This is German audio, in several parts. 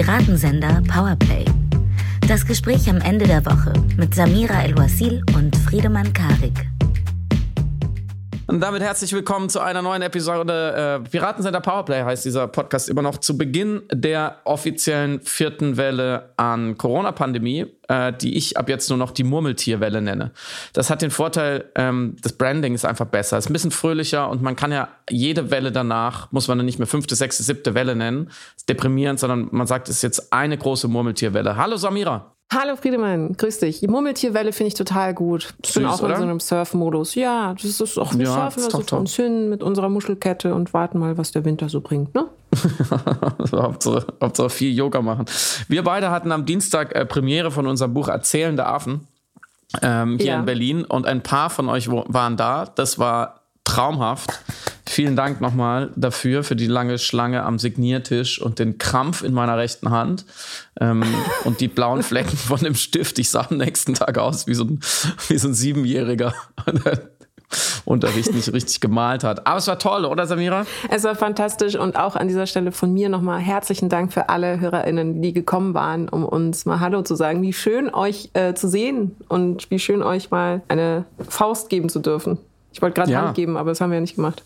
Piratensender Powerplay. Das Gespräch am Ende der Woche mit Samira El-Wasil und Friedemann Karik. Und damit herzlich willkommen zu einer neuen Episode. Äh, Piratensender Powerplay heißt dieser Podcast immer noch zu Beginn der offiziellen vierten Welle an Corona-Pandemie, äh, die ich ab jetzt nur noch die Murmeltierwelle nenne. Das hat den Vorteil, ähm, das Branding ist einfach besser, ist ein bisschen fröhlicher und man kann ja jede Welle danach, muss man dann nicht mehr fünfte, sechste, siebte Welle nennen, ist deprimierend, sondern man sagt, es ist jetzt eine große Murmeltierwelle. Hallo Samira. Hallo Friedemann, grüß dich. Die Murmeltierwelle finde ich total gut. Ich Süß, bin auch in so einem Surf-Modus. Ja, das ist auch, wir ja, surfen also vor uns hin mit unserer Muschelkette und warten mal, was der Winter so bringt, ne? Hauptsache, Hauptsache viel Yoga machen. Wir beide hatten am Dienstag äh, Premiere von unserem Buch Erzählende Affen ähm, hier ja. in Berlin und ein paar von euch waren da. Das war traumhaft. Vielen Dank nochmal dafür, für die lange Schlange am Signiertisch und den Krampf in meiner rechten Hand ähm, und die blauen Flecken von dem Stift. Ich sah am nächsten Tag aus wie so ein, wie so ein Siebenjähriger. Unterricht nicht richtig gemalt hat. Aber es war toll, oder Samira? Es war fantastisch und auch an dieser Stelle von mir nochmal herzlichen Dank für alle HörerInnen, die gekommen waren, um uns mal Hallo zu sagen. Wie schön euch äh, zu sehen und wie schön euch mal eine Faust geben zu dürfen. Ich wollte gerade ja. Hand geben, aber das haben wir ja nicht gemacht.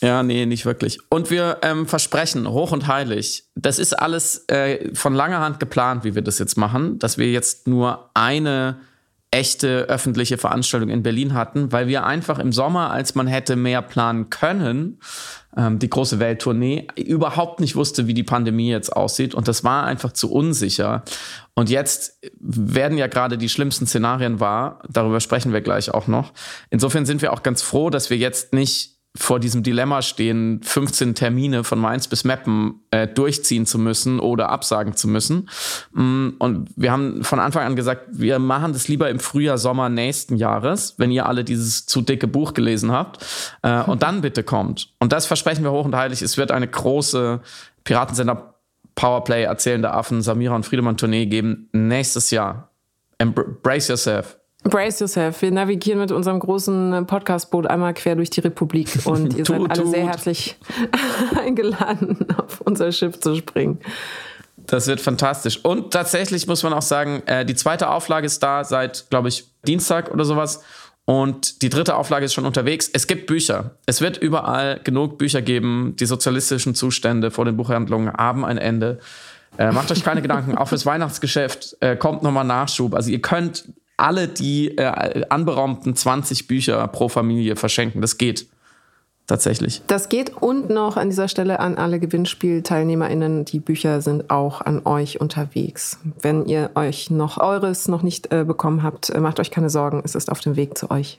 Ja, nee, nicht wirklich. Und wir ähm, versprechen, hoch und heilig, das ist alles äh, von langer Hand geplant, wie wir das jetzt machen, dass wir jetzt nur eine echte öffentliche Veranstaltung in Berlin hatten, weil wir einfach im Sommer, als man hätte mehr planen können, ähm, die große Welttournee, überhaupt nicht wusste, wie die Pandemie jetzt aussieht. Und das war einfach zu unsicher. Und jetzt werden ja gerade die schlimmsten Szenarien wahr. Darüber sprechen wir gleich auch noch. Insofern sind wir auch ganz froh, dass wir jetzt nicht vor diesem Dilemma stehen, 15 Termine von Mainz bis Meppen äh, durchziehen zu müssen oder absagen zu müssen. Mm, und wir haben von Anfang an gesagt, wir machen das lieber im Frühjahr, Sommer nächsten Jahres, wenn ihr alle dieses zu dicke Buch gelesen habt. Äh, und dann bitte kommt. Und das versprechen wir hoch und heilig. Es wird eine große Piratensender Powerplay erzählende Affen, Samira und Friedemann Tournee geben nächstes Jahr. Embrace yourself. Brace yourself. Wir navigieren mit unserem großen Podcastboot einmal quer durch die Republik und ihr seid alle tut. sehr herzlich eingeladen, auf unser Schiff zu springen. Das wird fantastisch. Und tatsächlich muss man auch sagen, äh, die zweite Auflage ist da seit, glaube ich, Dienstag oder sowas. Und die dritte Auflage ist schon unterwegs. Es gibt Bücher. Es wird überall genug Bücher geben. Die sozialistischen Zustände vor den Buchhandlungen haben ein Ende. Äh, macht euch keine Gedanken. Auch fürs Weihnachtsgeschäft äh, kommt nochmal Nachschub. Also ihr könnt alle die äh, anberaumten 20 Bücher pro Familie verschenken. Das geht tatsächlich. Das geht und noch an dieser Stelle an alle Gewinnspielteilnehmerinnen. Die Bücher sind auch an euch unterwegs. Wenn ihr euch noch eures noch nicht äh, bekommen habt, äh, macht euch keine Sorgen. Es ist auf dem Weg zu euch.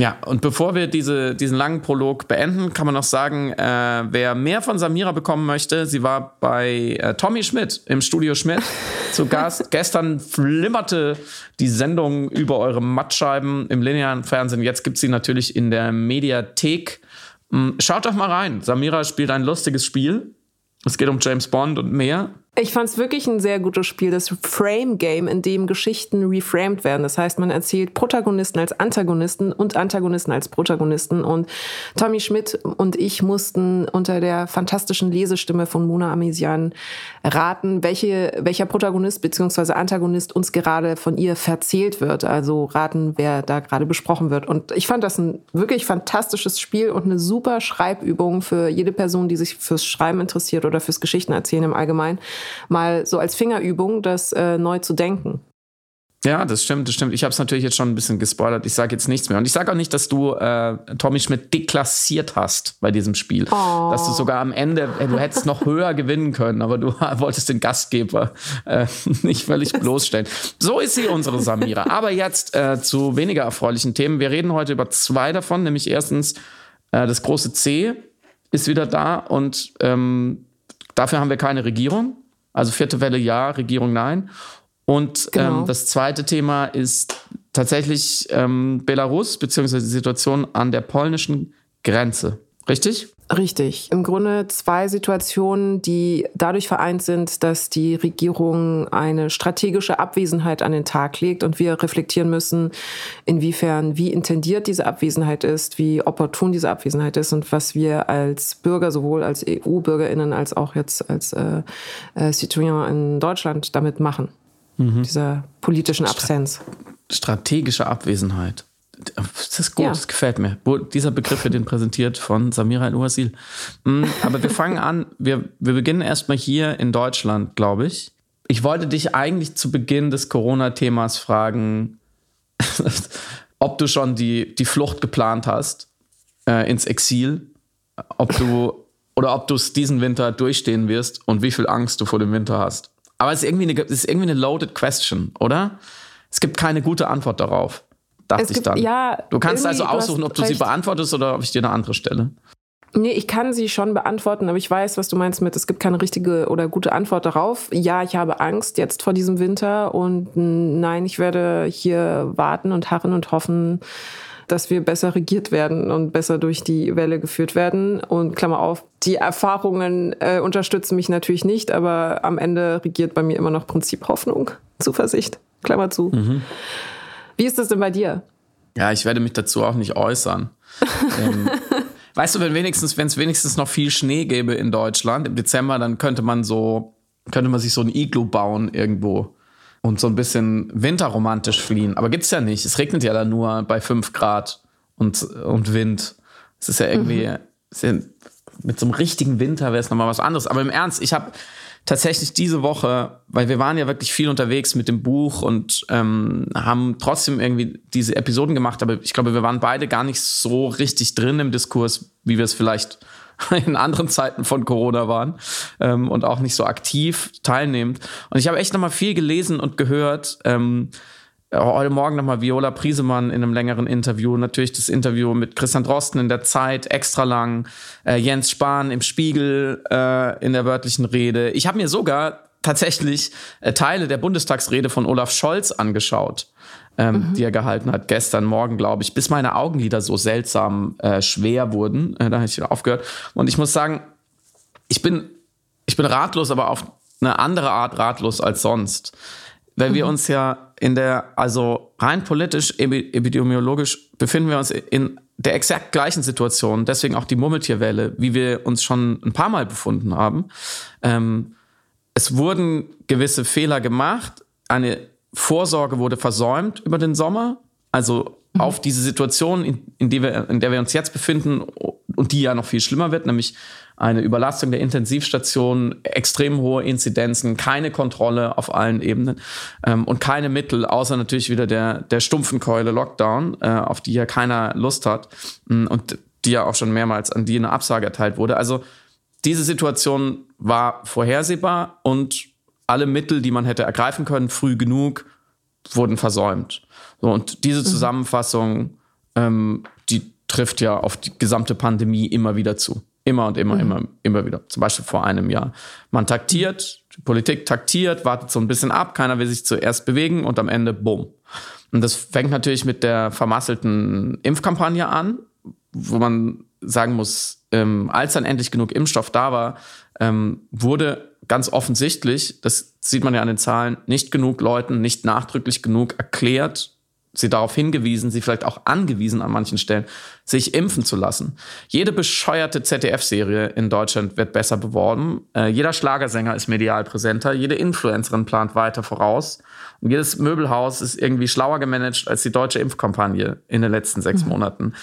Ja, und bevor wir diese, diesen langen Prolog beenden, kann man noch sagen, äh, wer mehr von Samira bekommen möchte, sie war bei äh, Tommy Schmidt im Studio Schmidt zu Gast. Gestern flimmerte die Sendung über eure Mattscheiben im linearen Fernsehen. Jetzt gibt sie natürlich in der Mediathek. Hm, schaut doch mal rein. Samira spielt ein lustiges Spiel. Es geht um James Bond und mehr. Ich fand es wirklich ein sehr gutes Spiel, das Frame Game, in dem Geschichten reframed werden. Das heißt, man erzählt Protagonisten als Antagonisten und Antagonisten als Protagonisten. Und Tommy Schmidt und ich mussten unter der fantastischen Lesestimme von Mona Amesian raten, welche, welcher Protagonist bzw. Antagonist uns gerade von ihr verzählt wird. Also raten, wer da gerade besprochen wird. Und ich fand das ein wirklich fantastisches Spiel und eine super Schreibübung für jede Person, die sich fürs Schreiben interessiert oder fürs Geschichtenerzählen im Allgemeinen mal so als Fingerübung, das äh, neu zu denken. Ja, das stimmt, das stimmt. Ich habe es natürlich jetzt schon ein bisschen gespoilert. Ich sage jetzt nichts mehr. Und ich sage auch nicht, dass du äh, Tommy Schmidt deklassiert hast bei diesem Spiel. Oh. Dass du sogar am Ende, äh, du hättest noch höher gewinnen können, aber du wolltest den Gastgeber äh, nicht völlig bloßstellen. So ist sie, unsere Samira. Aber jetzt äh, zu weniger erfreulichen Themen. Wir reden heute über zwei davon, nämlich erstens äh, das große C ist wieder da und ähm, dafür haben wir keine Regierung. Also vierte Welle ja, Regierung nein. Und ähm, genau. ähm, das zweite Thema ist tatsächlich ähm, Belarus, beziehungsweise die Situation an der polnischen Grenze. Richtig? Richtig. Im Grunde zwei Situationen, die dadurch vereint sind, dass die Regierung eine strategische Abwesenheit an den Tag legt und wir reflektieren müssen, inwiefern, wie intendiert diese Abwesenheit ist, wie opportun diese Abwesenheit ist und was wir als Bürger, sowohl als EU-BürgerInnen als auch jetzt als äh, äh, Citoyen in Deutschland damit machen. Mhm. Dieser politischen Absenz. Strategische Abwesenheit. Das ist gut, ja. das gefällt mir. Dieser Begriff wird den präsentiert von Samira El-Ouasil. Mm, aber wir fangen an, wir, wir beginnen erstmal hier in Deutschland, glaube ich. Ich wollte dich eigentlich zu Beginn des Corona-Themas fragen, ob du schon die, die Flucht geplant hast äh, ins Exil, ob du oder ob du es diesen Winter durchstehen wirst und wie viel Angst du vor dem Winter hast. Aber es ist irgendwie eine, es ist irgendwie eine loaded question, oder? Es gibt keine gute Antwort darauf dachte gibt, ich dann. Ja, du kannst also aussuchen, ob du recht. sie beantwortest oder ob ich dir eine andere stelle. Nee, ich kann sie schon beantworten, aber ich weiß, was du meinst mit, es gibt keine richtige oder gute Antwort darauf. Ja, ich habe Angst jetzt vor diesem Winter und nein, ich werde hier warten und harren und hoffen, dass wir besser regiert werden und besser durch die Welle geführt werden. Und Klammer auf, die Erfahrungen äh, unterstützen mich natürlich nicht, aber am Ende regiert bei mir immer noch Prinzip Hoffnung, Zuversicht. Klammer zu. Mhm. Wie ist das denn bei dir? Ja, ich werde mich dazu auch nicht äußern. ähm, weißt du, wenn wenigstens, wenn es wenigstens noch viel Schnee gäbe in Deutschland im Dezember, dann könnte man so, könnte man sich so ein Iglu bauen irgendwo und so ein bisschen winterromantisch fliehen. Aber gibt's ja nicht. Es regnet ja dann nur bei 5 Grad und, und Wind. Es ist ja irgendwie, mhm. mit so einem richtigen Winter wäre es nochmal was anderes. Aber im Ernst, ich habe tatsächlich diese Woche, weil wir waren ja wirklich viel unterwegs mit dem Buch und ähm, haben trotzdem irgendwie diese Episoden gemacht, aber ich glaube, wir waren beide gar nicht so richtig drin im Diskurs, wie wir es vielleicht in anderen Zeiten von Corona waren ähm, und auch nicht so aktiv teilnehmend. Und ich habe echt nochmal viel gelesen und gehört. Ähm, äh, heute Morgen nochmal Viola Priesemann in einem längeren Interview. Natürlich das Interview mit Christian Drosten in der Zeit, extra lang. Äh, Jens Spahn im Spiegel äh, in der wörtlichen Rede. Ich habe mir sogar tatsächlich äh, Teile der Bundestagsrede von Olaf Scholz angeschaut, ähm, mhm. die er gehalten hat gestern Morgen, glaube ich, bis meine Augenlider so seltsam äh, schwer wurden. Äh, da habe ich aufgehört. Und ich muss sagen, ich bin, ich bin ratlos, aber auf eine andere Art ratlos als sonst weil wir mhm. uns ja in der, also rein politisch, epidemiologisch befinden wir uns in der exakt gleichen Situation, deswegen auch die Murmeltierwelle, wie wir uns schon ein paar Mal befunden haben. Ähm, es wurden gewisse Fehler gemacht, eine Vorsorge wurde versäumt über den Sommer, also mhm. auf diese Situation, in, in, die wir, in der wir uns jetzt befinden und die ja noch viel schlimmer wird, nämlich eine Überlastung der Intensivstationen, extrem hohe Inzidenzen, keine Kontrolle auf allen Ebenen ähm, und keine Mittel, außer natürlich wieder der, der stumpfen Keule Lockdown, äh, auf die ja keiner Lust hat mm, und die ja auch schon mehrmals an die eine Absage erteilt wurde. Also diese Situation war vorhersehbar und alle Mittel, die man hätte ergreifen können, früh genug, wurden versäumt. So, und diese mhm. Zusammenfassung, ähm, die trifft ja auf die gesamte Pandemie immer wieder zu. Immer und immer, mhm. immer, immer wieder. Zum Beispiel vor einem Jahr. Man taktiert, die Politik taktiert, wartet so ein bisschen ab, keiner will sich zuerst bewegen und am Ende bumm. Und das fängt natürlich mit der vermasselten Impfkampagne an, wo man sagen muss, ähm, als dann endlich genug Impfstoff da war, ähm, wurde ganz offensichtlich, das sieht man ja an den Zahlen, nicht genug Leuten, nicht nachdrücklich genug erklärt, sie darauf hingewiesen, sie vielleicht auch angewiesen an manchen Stellen, sich impfen zu lassen. Jede bescheuerte ZDF-Serie in Deutschland wird besser beworben. Äh, jeder Schlagersänger ist medial präsenter. Jede Influencerin plant weiter voraus. Und jedes Möbelhaus ist irgendwie schlauer gemanagt als die deutsche Impfkampagne in den letzten sechs mhm. Monaten.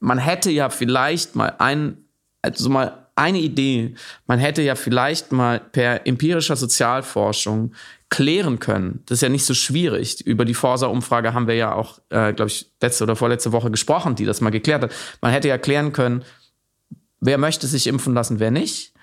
Man hätte ja vielleicht mal ein, also mal eine Idee. Man hätte ja vielleicht mal per empirischer Sozialforschung klären können. Das ist ja nicht so schwierig. Über die Forsa-Umfrage haben wir ja auch, äh, glaube ich, letzte oder vorletzte Woche gesprochen, die das mal geklärt hat. Man hätte ja klären können, wer möchte sich impfen lassen, wer nicht.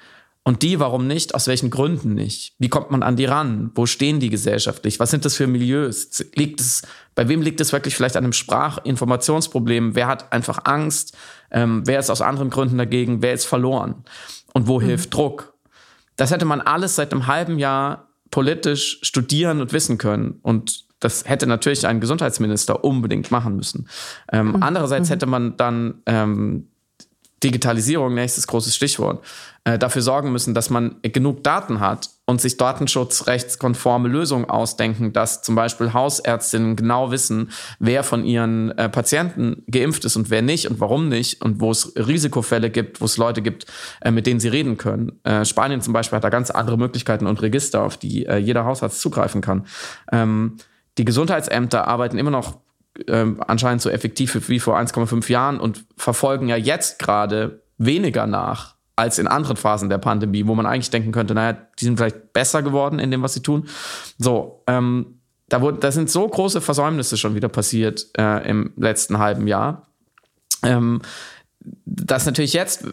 Und die, warum nicht? Aus welchen Gründen nicht? Wie kommt man an die ran? Wo stehen die gesellschaftlich? Was sind das für Milieus? Liegt es, bei wem liegt es wirklich vielleicht an einem Sprachinformationsproblem? Wer hat einfach Angst? Ähm, wer ist aus anderen Gründen dagegen? Wer ist verloren? Und wo mhm. hilft Druck? Das hätte man alles seit einem halben Jahr politisch studieren und wissen können. Und das hätte natürlich ein Gesundheitsminister unbedingt machen müssen. Ähm, mhm. Andererseits mhm. hätte man dann ähm, Digitalisierung, nächstes großes Stichwort, äh, dafür sorgen müssen, dass man genug Daten hat und sich datenschutzrechtskonforme Lösungen ausdenken, dass zum Beispiel Hausärztinnen genau wissen, wer von ihren äh, Patienten geimpft ist und wer nicht und warum nicht und wo es Risikofälle gibt, wo es Leute gibt, äh, mit denen sie reden können. Äh, Spanien zum Beispiel hat da ganz andere Möglichkeiten und Register, auf die äh, jeder Hausarzt zugreifen kann. Ähm, die Gesundheitsämter arbeiten immer noch ähm, anscheinend so effektiv wie vor 1,5 Jahren und verfolgen ja jetzt gerade weniger nach als in anderen Phasen der Pandemie, wo man eigentlich denken könnte, naja, die sind vielleicht besser geworden in dem, was sie tun. So, ähm, da, wurde, da sind so große Versäumnisse schon wieder passiert äh, im letzten halben Jahr, ähm, dass natürlich jetzt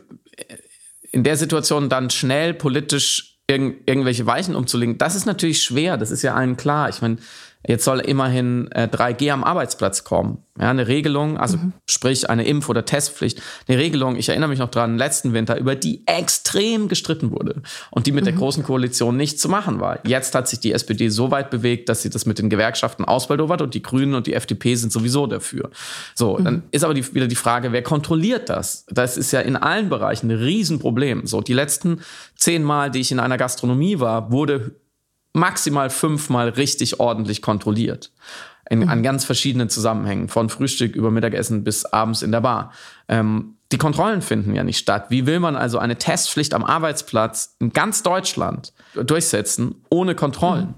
in der Situation dann schnell politisch irg irgendwelche Weichen umzulegen, das ist natürlich schwer, das ist ja allen klar. Ich meine, Jetzt soll immerhin äh, 3G am Arbeitsplatz kommen. Ja, eine Regelung, also mhm. sprich eine Impf- oder Testpflicht. Eine Regelung, ich erinnere mich noch dran, letzten Winter, über die extrem gestritten wurde und die mit mhm. der Großen Koalition nicht zu machen war. Jetzt hat sich die SPD so weit bewegt, dass sie das mit den Gewerkschaften ausbaldowert und die Grünen und die FDP sind sowieso dafür. So, mhm. dann ist aber die, wieder die Frage, wer kontrolliert das? Das ist ja in allen Bereichen ein Riesenproblem. So, die letzten zehn Mal, die ich in einer Gastronomie war, wurde maximal fünfmal richtig ordentlich kontrolliert. In, mhm. An ganz verschiedenen Zusammenhängen, von Frühstück über Mittagessen bis abends in der Bar. Ähm, die Kontrollen finden ja nicht statt. Wie will man also eine Testpflicht am Arbeitsplatz in ganz Deutschland durchsetzen ohne Kontrollen? Mhm.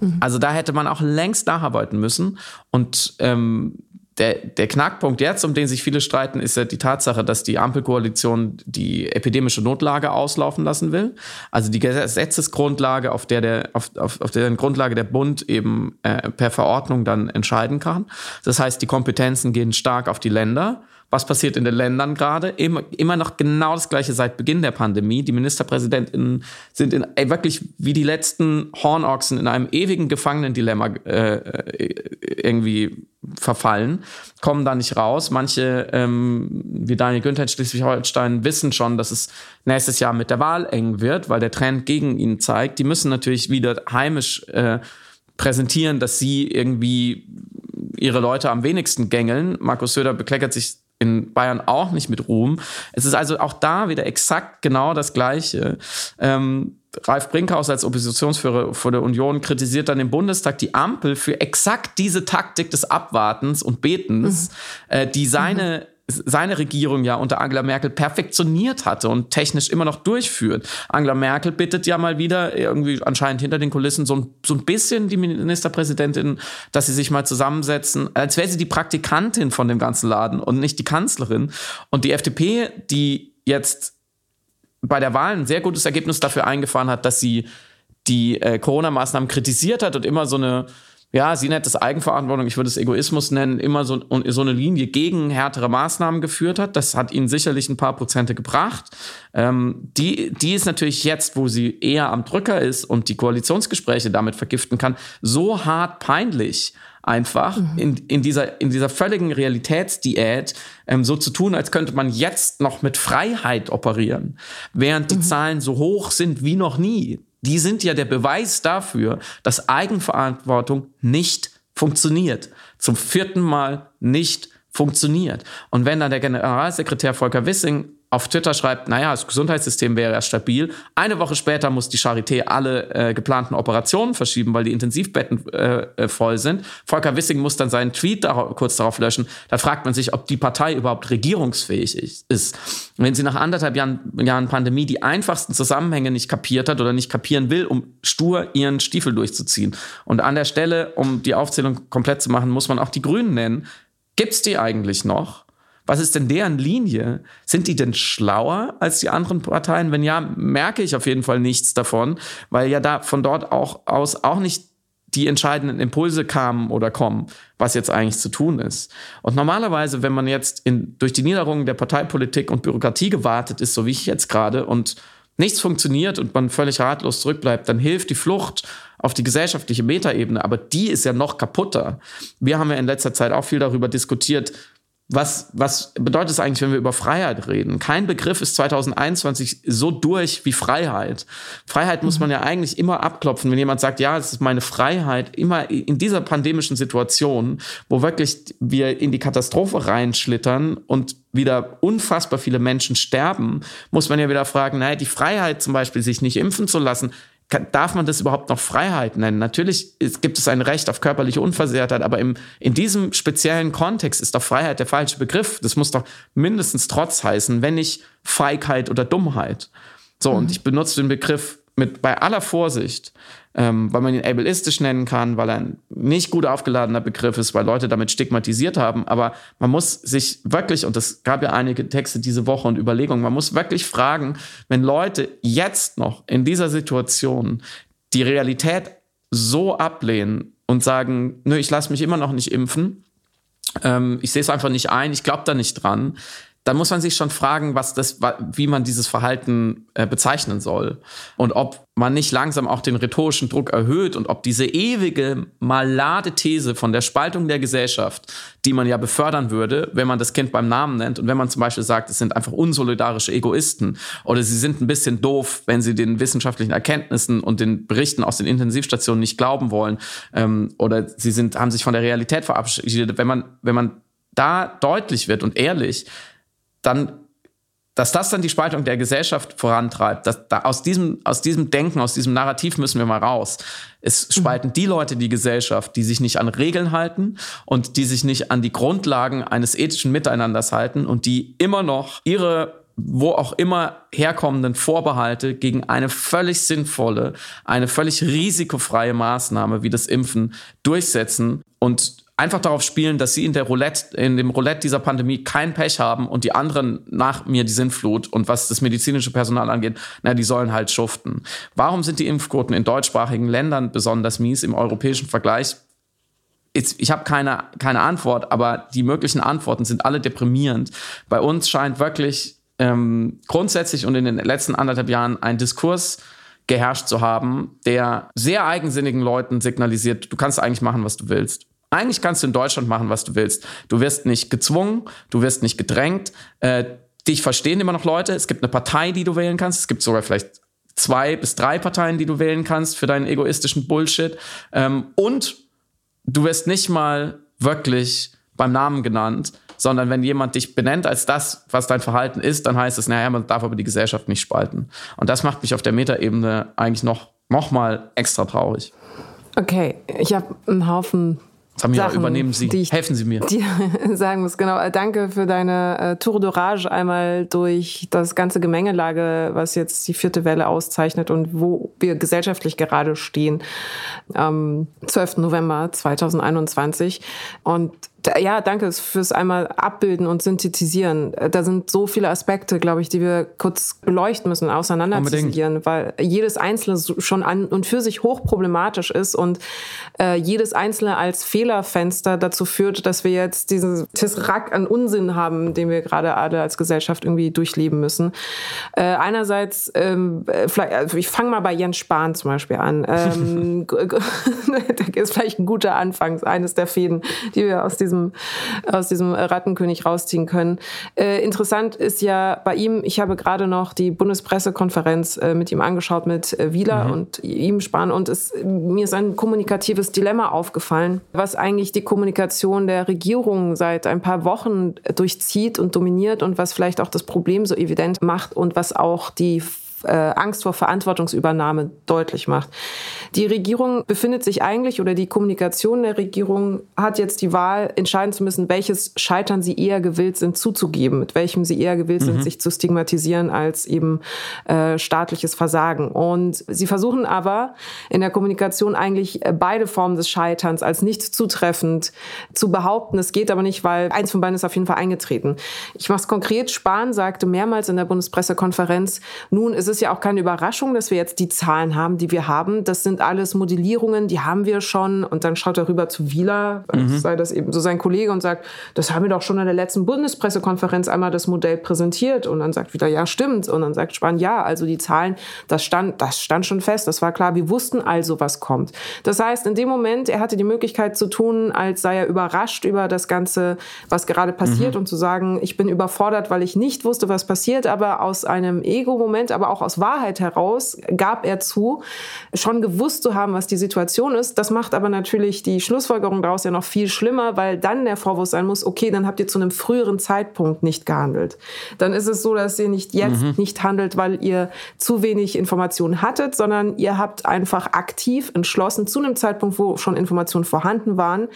Mhm. Also da hätte man auch längst nacharbeiten müssen. Und ähm, der, der Knackpunkt jetzt, um den sich viele streiten, ist ja die Tatsache, dass die Ampelkoalition die epidemische Notlage auslaufen lassen will. Also die Gesetzesgrundlage, auf der der, auf, auf, auf der Grundlage der Bund eben äh, per Verordnung dann entscheiden kann. Das heißt, die Kompetenzen gehen stark auf die Länder was passiert in den Ländern gerade? Immer, immer noch genau das Gleiche seit Beginn der Pandemie. Die Ministerpräsidentinnen sind in, ey, wirklich wie die letzten Hornochsen in einem ewigen Gefangenendilemma äh, äh, irgendwie verfallen, kommen da nicht raus. Manche, ähm, wie Daniel Günther in Schleswig-Holstein, wissen schon, dass es nächstes Jahr mit der Wahl eng wird, weil der Trend gegen ihn zeigt. Die müssen natürlich wieder heimisch äh, präsentieren, dass sie irgendwie ihre Leute am wenigsten gängeln. Markus Söder bekleckert sich in Bayern auch nicht mit Ruhm. Es ist also auch da wieder exakt genau das Gleiche. Ähm, Ralf Brinkhaus als Oppositionsführer vor der Union kritisiert dann im Bundestag die Ampel für exakt diese Taktik des Abwartens und Betens, mhm. äh, die seine mhm seine Regierung ja unter Angela Merkel perfektioniert hatte und technisch immer noch durchführt. Angela Merkel bittet ja mal wieder irgendwie anscheinend hinter den Kulissen so ein, so ein bisschen die Ministerpräsidentin, dass sie sich mal zusammensetzen, als wäre sie die Praktikantin von dem ganzen Laden und nicht die Kanzlerin. Und die FDP, die jetzt bei der Wahl ein sehr gutes Ergebnis dafür eingefahren hat, dass sie die äh, Corona-Maßnahmen kritisiert hat und immer so eine ja, sie nennt es Eigenverantwortung, ich würde es Egoismus nennen, immer so, so eine Linie gegen härtere Maßnahmen geführt hat. Das hat ihnen sicherlich ein paar Prozente gebracht. Ähm, die, die ist natürlich jetzt, wo sie eher am Drücker ist und die Koalitionsgespräche damit vergiften kann, so hart peinlich einfach mhm. in, in, dieser, in dieser völligen Realitätsdiät ähm, so zu tun, als könnte man jetzt noch mit Freiheit operieren, während die mhm. Zahlen so hoch sind wie noch nie die sind ja der Beweis dafür, dass Eigenverantwortung nicht funktioniert. Zum vierten Mal nicht funktioniert. Und wenn dann der Generalsekretär Volker Wissing auf Twitter schreibt, naja, das Gesundheitssystem wäre ja stabil. Eine Woche später muss die Charité alle äh, geplanten Operationen verschieben, weil die Intensivbetten äh, äh, voll sind. Volker Wissing muss dann seinen Tweet darauf, kurz darauf löschen. Da fragt man sich, ob die Partei überhaupt regierungsfähig ist. Wenn sie nach anderthalb Jahren, Jahren Pandemie die einfachsten Zusammenhänge nicht kapiert hat oder nicht kapieren will, um stur ihren Stiefel durchzuziehen. Und an der Stelle, um die Aufzählung komplett zu machen, muss man auch die Grünen nennen. Gibt's die eigentlich noch? Was ist denn deren Linie? Sind die denn schlauer als die anderen Parteien? Wenn ja, merke ich auf jeden Fall nichts davon, weil ja da von dort auch aus auch nicht die entscheidenden Impulse kamen oder kommen, was jetzt eigentlich zu tun ist. Und normalerweise, wenn man jetzt in, durch die Niederungen der Parteipolitik und Bürokratie gewartet ist, so wie ich jetzt gerade, und nichts funktioniert und man völlig ratlos zurückbleibt, dann hilft die Flucht auf die gesellschaftliche Metaebene, aber die ist ja noch kaputter. Wir haben ja in letzter Zeit auch viel darüber diskutiert, was, was bedeutet es eigentlich, wenn wir über Freiheit reden? Kein Begriff ist 2021 so durch wie Freiheit. Freiheit muss man ja eigentlich immer abklopfen, wenn jemand sagt, ja, es ist meine Freiheit, immer in dieser pandemischen Situation, wo wirklich wir in die Katastrophe reinschlittern und wieder unfassbar viele Menschen sterben, muss man ja wieder fragen, naja, die Freiheit zum Beispiel, sich nicht impfen zu lassen, darf man das überhaupt noch Freiheit nennen? Natürlich gibt es ein Recht auf körperliche Unversehrtheit, aber im, in diesem speziellen Kontext ist doch Freiheit der falsche Begriff. Das muss doch mindestens Trotz heißen, wenn nicht Feigheit oder Dummheit. So, mhm. und ich benutze den Begriff mit bei aller Vorsicht, ähm, weil man ihn ableistisch nennen kann, weil er ein nicht gut aufgeladener Begriff ist, weil Leute damit stigmatisiert haben. Aber man muss sich wirklich, und es gab ja einige Texte diese Woche und Überlegungen, man muss wirklich fragen, wenn Leute jetzt noch in dieser Situation die Realität so ablehnen und sagen, nö, ich lasse mich immer noch nicht impfen, ähm, ich sehe es einfach nicht ein, ich glaube da nicht dran, dann muss man sich schon fragen, was das, wie man dieses Verhalten äh, bezeichnen soll. Und ob man nicht langsam auch den rhetorischen Druck erhöht und ob diese ewige malade These von der Spaltung der Gesellschaft, die man ja befördern würde, wenn man das Kind beim Namen nennt und wenn man zum Beispiel sagt, es sind einfach unsolidarische Egoisten oder sie sind ein bisschen doof, wenn sie den wissenschaftlichen Erkenntnissen und den Berichten aus den Intensivstationen nicht glauben wollen ähm, oder sie sind haben sich von der Realität verabschiedet, wenn man wenn man da deutlich wird und ehrlich dann, dass das dann die Spaltung der Gesellschaft vorantreibt, dass da aus diesem, aus diesem Denken, aus diesem Narrativ müssen wir mal raus. Es spalten mhm. die Leute die Gesellschaft, die sich nicht an Regeln halten und die sich nicht an die Grundlagen eines ethischen Miteinanders halten und die immer noch ihre wo auch immer herkommenden Vorbehalte gegen eine völlig sinnvolle, eine völlig risikofreie Maßnahme wie das Impfen durchsetzen und einfach darauf spielen, dass sie in der Roulette, in dem Roulette dieser Pandemie kein Pech haben und die anderen nach mir die Sinnflut und was das medizinische Personal angeht, na, die sollen halt schuften. Warum sind die Impfquoten in deutschsprachigen Ländern besonders mies im europäischen Vergleich? ich habe keine, keine Antwort, aber die möglichen Antworten sind alle deprimierend. Bei uns scheint wirklich ähm, grundsätzlich und in den letzten anderthalb Jahren ein Diskurs geherrscht zu haben, der sehr eigensinnigen Leuten signalisiert, du kannst eigentlich machen, was du willst. Eigentlich kannst du in Deutschland machen, was du willst. Du wirst nicht gezwungen, du wirst nicht gedrängt. Äh, dich verstehen immer noch Leute. Es gibt eine Partei, die du wählen kannst. Es gibt sogar vielleicht zwei bis drei Parteien, die du wählen kannst für deinen egoistischen Bullshit. Ähm, und du wirst nicht mal wirklich beim Namen genannt, sondern wenn jemand dich benennt als das, was dein Verhalten ist, dann heißt es, naja, man darf aber die Gesellschaft nicht spalten. Und das macht mich auf der Metaebene eigentlich noch, noch mal extra traurig. Okay, ich habe einen Haufen Samira, Sachen, übernehmen Sie. Ich, Helfen Sie mir. Die sagen muss, genau. Äh, danke für deine äh, Tour d'Orage einmal durch das ganze Gemengelage, was jetzt die vierte Welle auszeichnet und wo wir gesellschaftlich gerade stehen. Am 12. November 2021. Und ja, danke fürs einmal abbilden und synthetisieren. Da sind so viele Aspekte, glaube ich, die wir kurz beleuchten müssen, auseinanderziehen, weil jedes Einzelne schon an und für sich hochproblematisch ist und äh, jedes Einzelne als Fehlerfenster dazu führt, dass wir jetzt diesen Tesseract an Unsinn haben, den wir gerade alle als Gesellschaft irgendwie durchleben müssen. Äh, einerseits, ähm, vielleicht, also ich fange mal bei Jens Spahn zum Beispiel an. Ähm, ist vielleicht ein guter Anfang, eines der Fäden, die wir aus diesem diesem, aus diesem Rattenkönig rausziehen können. Äh, interessant ist ja bei ihm, ich habe gerade noch die Bundespressekonferenz äh, mit ihm angeschaut, mit äh, Wieler mhm. und ihm Spahn und es, mir ist ein kommunikatives Dilemma aufgefallen, was eigentlich die Kommunikation der Regierung seit ein paar Wochen durchzieht und dominiert und was vielleicht auch das Problem so evident macht und was auch die äh, Angst vor Verantwortungsübernahme deutlich macht. Die Regierung befindet sich eigentlich oder die Kommunikation der Regierung hat jetzt die Wahl, entscheiden zu müssen, welches Scheitern sie eher gewillt sind zuzugeben, mit welchem sie eher gewillt mhm. sind, sich zu stigmatisieren als eben äh, staatliches Versagen. Und sie versuchen aber in der Kommunikation eigentlich äh, beide Formen des Scheiterns als nicht zutreffend zu behaupten. Es geht aber nicht, weil eins von beiden ist auf jeden Fall eingetreten. Ich mache es konkret. Spahn sagte mehrmals in der Bundespressekonferenz, nun ist es ist ja auch keine Überraschung, dass wir jetzt die Zahlen haben, die wir haben. Das sind alles Modellierungen, die haben wir schon. Und dann schaut er rüber zu Wieler, mhm. sei das eben so sein Kollege, und sagt, das haben wir doch schon in der letzten Bundespressekonferenz einmal das Modell präsentiert. Und dann sagt Wieler, ja, stimmt. Und dann sagt Spahn, ja, also die Zahlen, das stand, das stand schon fest. Das war klar. Wir wussten also, was kommt. Das heißt, in dem Moment, er hatte die Möglichkeit zu tun, als sei er überrascht über das Ganze, was gerade passiert mhm. und zu sagen, ich bin überfordert, weil ich nicht wusste, was passiert. Aber aus einem Ego-Moment, aber auch aus Wahrheit heraus gab er zu, schon gewusst zu haben, was die Situation ist. Das macht aber natürlich die Schlussfolgerung daraus ja noch viel schlimmer, weil dann der Vorwurf sein muss, okay, dann habt ihr zu einem früheren Zeitpunkt nicht gehandelt. Dann ist es so, dass ihr nicht jetzt mhm. nicht handelt, weil ihr zu wenig Informationen hattet, sondern ihr habt einfach aktiv entschlossen, zu einem Zeitpunkt, wo schon Informationen vorhanden waren,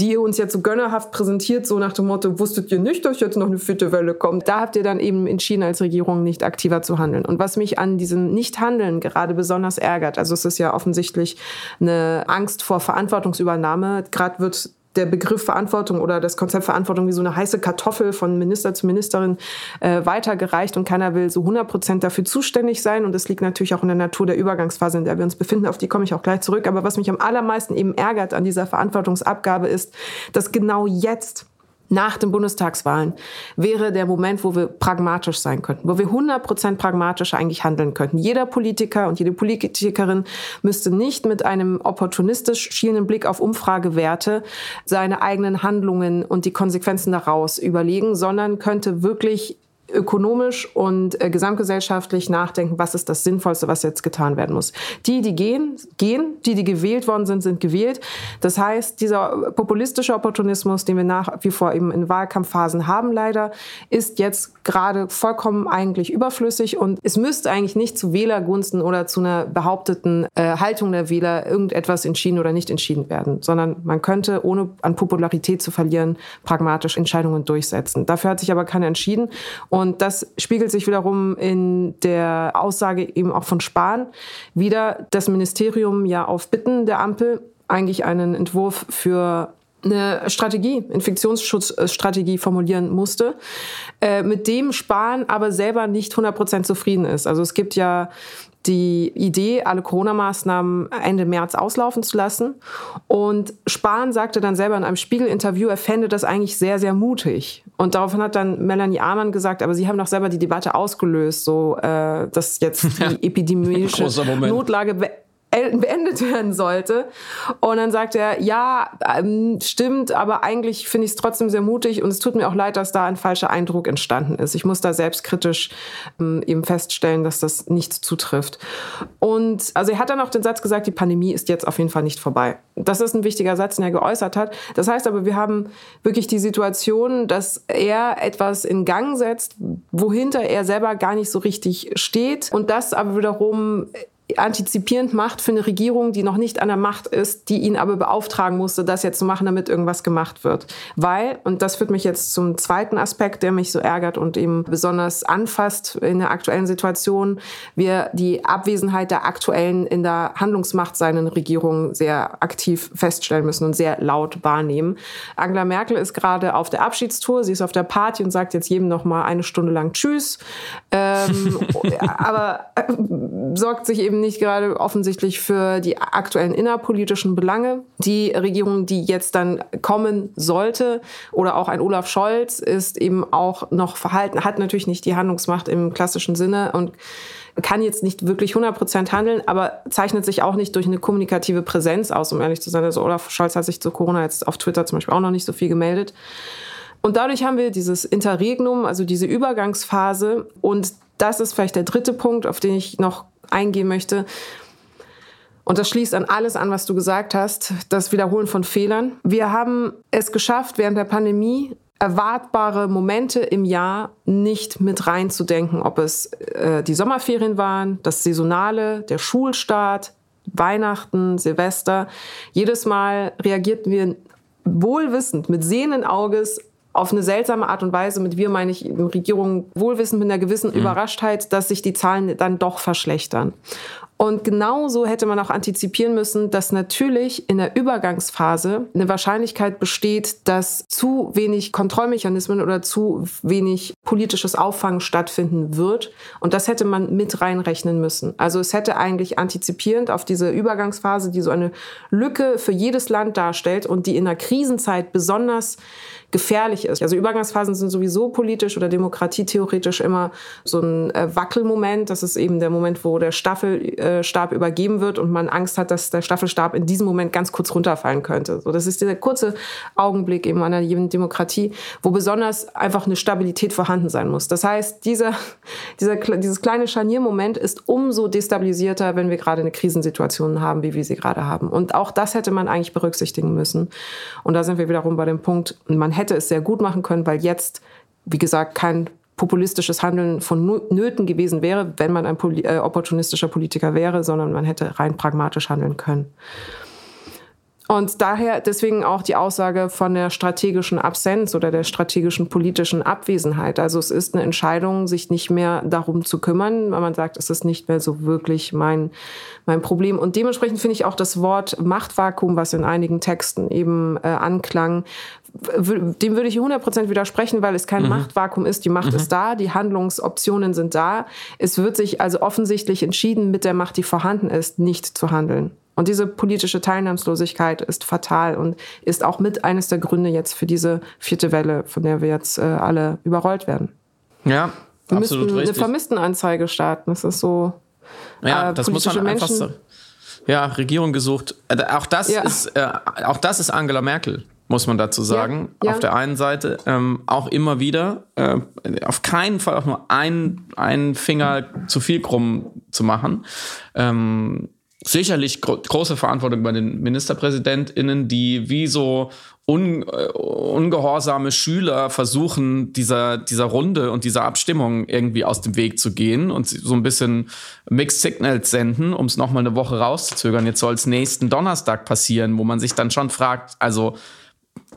die ihr uns jetzt so gönnerhaft präsentiert, so nach dem Motto, wusstet ihr nicht, dass jetzt noch eine vierte Welle kommt. Da habt ihr dann eben entschieden, als Regierung nicht aktiver zu handeln. Und was mich an diesem Nichthandeln gerade besonders ärgert, also es ist ja offensichtlich eine Angst vor Verantwortungsübernahme. Gerade wird der Begriff Verantwortung oder das Konzept Verantwortung wie so eine heiße Kartoffel von Minister zu Ministerin äh, weitergereicht und keiner will so 100 Prozent dafür zuständig sein und das liegt natürlich auch in der Natur der Übergangsphase, in der wir uns befinden, auf die komme ich auch gleich zurück. Aber was mich am allermeisten eben ärgert an dieser Verantwortungsabgabe ist, dass genau jetzt nach den Bundestagswahlen wäre der Moment, wo wir pragmatisch sein könnten, wo wir 100% pragmatisch eigentlich handeln könnten. Jeder Politiker und jede Politikerin müsste nicht mit einem opportunistisch schielenden Blick auf Umfragewerte seine eigenen Handlungen und die Konsequenzen daraus überlegen, sondern könnte wirklich ökonomisch und äh, gesamtgesellschaftlich nachdenken, was ist das Sinnvollste, was jetzt getan werden muss. Die, die gehen, gehen. Die, die gewählt worden sind, sind gewählt. Das heißt, dieser populistische Opportunismus, den wir nach wie vor eben in Wahlkampfphasen haben, leider, ist jetzt gerade vollkommen eigentlich überflüssig und es müsste eigentlich nicht zu Wählergunsten oder zu einer behaupteten äh, Haltung der Wähler irgendetwas entschieden oder nicht entschieden werden, sondern man könnte, ohne an Popularität zu verlieren, pragmatisch Entscheidungen durchsetzen. Dafür hat sich aber keiner entschieden und das spiegelt sich wiederum in der Aussage eben auch von Spahn wieder, das Ministerium ja auf Bitten der Ampel eigentlich einen Entwurf für eine Strategie, Infektionsschutzstrategie formulieren musste, äh, mit dem Spahn aber selber nicht 100% zufrieden ist. Also es gibt ja die Idee, alle Corona-Maßnahmen Ende März auslaufen zu lassen. Und Spahn sagte dann selber in einem Spiegel-Interview, er fände das eigentlich sehr, sehr mutig. Und daraufhin hat dann Melanie Amann gesagt, aber Sie haben doch selber die Debatte ausgelöst, so äh, dass jetzt die epidemische Notlage beendet werden sollte. Und dann sagt er, ja, ähm, stimmt, aber eigentlich finde ich es trotzdem sehr mutig und es tut mir auch leid, dass da ein falscher Eindruck entstanden ist. Ich muss da selbstkritisch ähm, eben feststellen, dass das nicht zutrifft. Und also er hat dann auch den Satz gesagt, die Pandemie ist jetzt auf jeden Fall nicht vorbei. Das ist ein wichtiger Satz, den er geäußert hat. Das heißt aber, wir haben wirklich die Situation, dass er etwas in Gang setzt, wohinter er selber gar nicht so richtig steht und das aber wiederum antizipierend macht für eine Regierung, die noch nicht an der Macht ist, die ihn aber beauftragen musste, das jetzt zu machen, damit irgendwas gemacht wird. Weil, und das führt mich jetzt zum zweiten Aspekt, der mich so ärgert und eben besonders anfasst in der aktuellen Situation, wir die Abwesenheit der aktuellen in der Handlungsmacht seinen Regierung sehr aktiv feststellen müssen und sehr laut wahrnehmen. Angela Merkel ist gerade auf der Abschiedstour, sie ist auf der Party und sagt jetzt jedem noch mal eine Stunde lang Tschüss, ähm, aber äh, sorgt sich eben eben nicht gerade offensichtlich für die aktuellen innerpolitischen Belange. Die Regierung, die jetzt dann kommen sollte, oder auch ein Olaf Scholz, ist eben auch noch verhalten, hat natürlich nicht die Handlungsmacht im klassischen Sinne und kann jetzt nicht wirklich 100 Prozent handeln, aber zeichnet sich auch nicht durch eine kommunikative Präsenz aus, um ehrlich zu sein. Also Olaf Scholz hat sich zu Corona jetzt auf Twitter zum Beispiel auch noch nicht so viel gemeldet. Und dadurch haben wir dieses Interregnum, also diese Übergangsphase. Und das ist vielleicht der dritte Punkt, auf den ich noch eingehen möchte. Und das schließt an alles an, was du gesagt hast, das Wiederholen von Fehlern. Wir haben es geschafft, während der Pandemie erwartbare Momente im Jahr nicht mit reinzudenken, ob es äh, die Sommerferien waren, das Saisonale, der Schulstart, Weihnachten, Silvester. Jedes Mal reagierten wir wohlwissend, mit sehenden Auges auf eine seltsame Art und Weise, mit wir meine ich Regierung wohlwissend mit einer gewissen mhm. Überraschtheit, dass sich die Zahlen dann doch verschlechtern. Und genauso hätte man auch antizipieren müssen, dass natürlich in der Übergangsphase eine Wahrscheinlichkeit besteht, dass zu wenig Kontrollmechanismen oder zu wenig politisches Auffangen stattfinden wird. Und das hätte man mit reinrechnen müssen. Also es hätte eigentlich antizipierend auf diese Übergangsphase, die so eine Lücke für jedes Land darstellt und die in der Krisenzeit besonders gefährlich ist. Also Übergangsphasen sind sowieso politisch oder demokratietheoretisch immer so ein äh, Wackelmoment. Das ist eben der Moment, wo der Staffelstab übergeben wird und man Angst hat, dass der Staffelstab in diesem Moment ganz kurz runterfallen könnte. So, das ist dieser kurze Augenblick eben einer jeden Demokratie, wo besonders einfach eine Stabilität vorhanden sein muss. Das heißt, dieser, dieser, dieses kleine Scharniermoment ist umso destabilisierter, wenn wir gerade eine Krisensituation haben, wie wir sie gerade haben. Und auch das hätte man eigentlich berücksichtigen müssen. Und da sind wir wiederum bei dem Punkt, man hätte hätte es sehr gut machen können, weil jetzt, wie gesagt, kein populistisches Handeln von Nöten gewesen wäre, wenn man ein äh, opportunistischer Politiker wäre, sondern man hätte rein pragmatisch handeln können. Und daher deswegen auch die Aussage von der strategischen Absenz oder der strategischen politischen Abwesenheit. Also es ist eine Entscheidung, sich nicht mehr darum zu kümmern, weil man sagt, es ist nicht mehr so wirklich mein, mein Problem. Und dementsprechend finde ich auch das Wort Machtvakuum, was in einigen Texten eben äh, anklang, dem würde ich 100% widersprechen, weil es kein mhm. Machtvakuum ist. Die Macht mhm. ist da, die Handlungsoptionen sind da. Es wird sich also offensichtlich entschieden, mit der Macht, die vorhanden ist, nicht zu handeln. Und diese politische Teilnahmslosigkeit ist fatal und ist auch mit eines der Gründe jetzt für diese vierte Welle, von der wir jetzt äh, alle überrollt werden. Ja, wir absolut müssten richtig. eine Vermisstenanzeige starten. Das ist so. Ja, äh, das muss man einfach so. Ja, Regierung gesucht. Äh, auch das ja. ist, äh, auch das ist Angela Merkel muss man dazu sagen. Ja, ja. Auf der einen Seite ähm, auch immer wieder äh, auf keinen Fall auch nur ein, einen Finger zu viel krumm zu machen. Ähm, sicherlich gro große Verantwortung bei den MinisterpräsidentInnen, die wie so un äh, ungehorsame Schüler versuchen, dieser, dieser Runde und dieser Abstimmung irgendwie aus dem Weg zu gehen und so ein bisschen Mixed Signals senden, um es nochmal eine Woche rauszuzögern. Jetzt soll es nächsten Donnerstag passieren, wo man sich dann schon fragt, also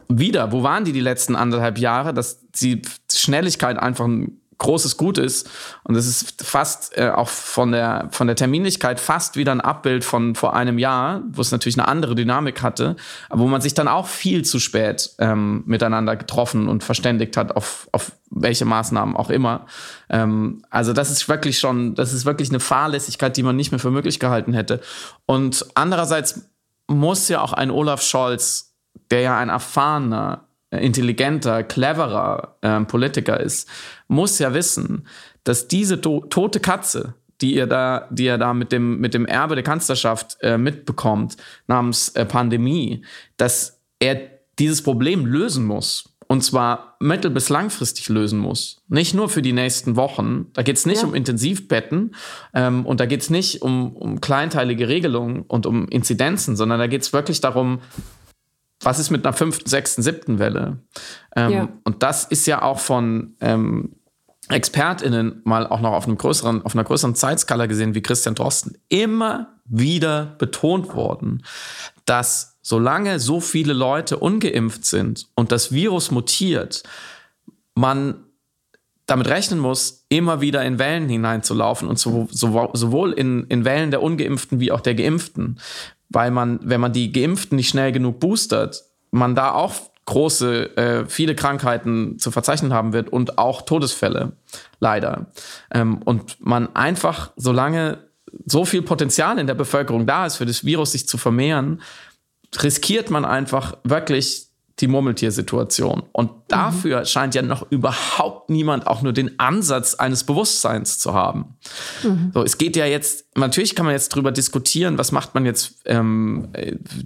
wieder, wo waren die die letzten anderthalb Jahre, dass die Schnelligkeit einfach ein großes Gut ist. Und es ist fast äh, auch von der, von der Terminlichkeit fast wieder ein Abbild von vor einem Jahr, wo es natürlich eine andere Dynamik hatte, aber wo man sich dann auch viel zu spät ähm, miteinander getroffen und verständigt hat, auf, auf welche Maßnahmen auch immer. Ähm, also das ist wirklich schon, das ist wirklich eine Fahrlässigkeit, die man nicht mehr für möglich gehalten hätte. Und andererseits muss ja auch ein Olaf Scholz der ja ein erfahrener, intelligenter, cleverer äh, Politiker ist, muss ja wissen, dass diese to tote Katze, die ihr da, die er da mit dem, mit dem Erbe der Kanzlerschaft äh, mitbekommt, namens äh, Pandemie, dass er dieses Problem lösen muss. Und zwar mittel- bis langfristig lösen muss. Nicht nur für die nächsten Wochen. Da geht es nicht ja. um Intensivbetten ähm, und da geht es nicht um, um kleinteilige Regelungen und um Inzidenzen, sondern da geht es wirklich darum, was ist mit einer fünften, sechsten, siebten Welle? Ähm, ja. Und das ist ja auch von ähm, ExpertInnen mal auch noch auf, einem größeren, auf einer größeren Zeitskala gesehen, wie Christian Drosten, immer wieder betont worden, dass solange so viele Leute ungeimpft sind und das Virus mutiert, man damit rechnen muss, immer wieder in Wellen hineinzulaufen und sowohl in, in Wellen der Ungeimpften wie auch der Geimpften weil man, wenn man die Geimpften nicht schnell genug boostert, man da auch große, äh, viele Krankheiten zu verzeichnen haben wird und auch Todesfälle, leider. Ähm, und man einfach, solange so viel Potenzial in der Bevölkerung da ist, für das Virus sich zu vermehren, riskiert man einfach wirklich die Murmeltiersituation. Und dafür mhm. scheint ja noch überhaupt niemand auch nur den Ansatz eines Bewusstseins zu haben. Mhm. So, es geht ja jetzt, natürlich kann man jetzt drüber diskutieren, was macht man jetzt, ähm,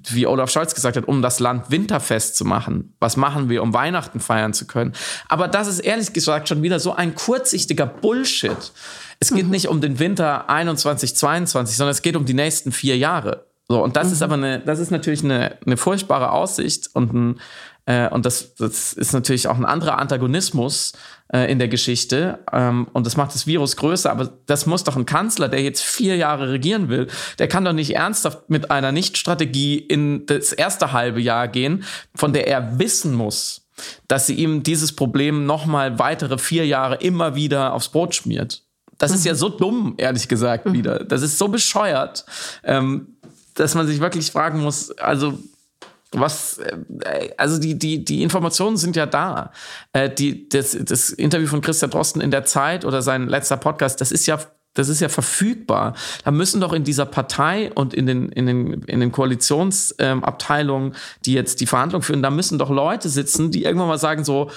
wie Olaf Scholz gesagt hat, um das Land winterfest zu machen. Was machen wir, um Weihnachten feiern zu können? Aber das ist ehrlich gesagt schon wieder so ein kurzsichtiger Bullshit. Es geht mhm. nicht um den Winter 21, 22, sondern es geht um die nächsten vier Jahre. So, und das mhm. ist aber eine, das ist natürlich eine, eine furchtbare Aussicht und ein, äh, und das, das ist natürlich auch ein anderer Antagonismus äh, in der Geschichte. Ähm, und das macht das Virus größer. Aber das muss doch ein Kanzler, der jetzt vier Jahre regieren will, der kann doch nicht ernsthaft mit einer Nicht-Strategie in das erste halbe Jahr gehen, von der er wissen muss, dass sie ihm dieses Problem nochmal weitere vier Jahre immer wieder aufs Brot schmiert. Das mhm. ist ja mhm. so dumm, ehrlich gesagt, mhm. wieder. Das ist so bescheuert. Ähm, dass man sich wirklich fragen muss, also was, äh, also die, die, die Informationen sind ja da. Äh, die, das, das Interview von Christian Drosten in der Zeit oder sein letzter Podcast, das ist ja das ist ja verfügbar. Da müssen doch in dieser Partei und in den, in den, in den Koalitionsabteilungen, ähm, die jetzt die Verhandlungen führen, da müssen doch Leute sitzen, die irgendwann mal sagen so,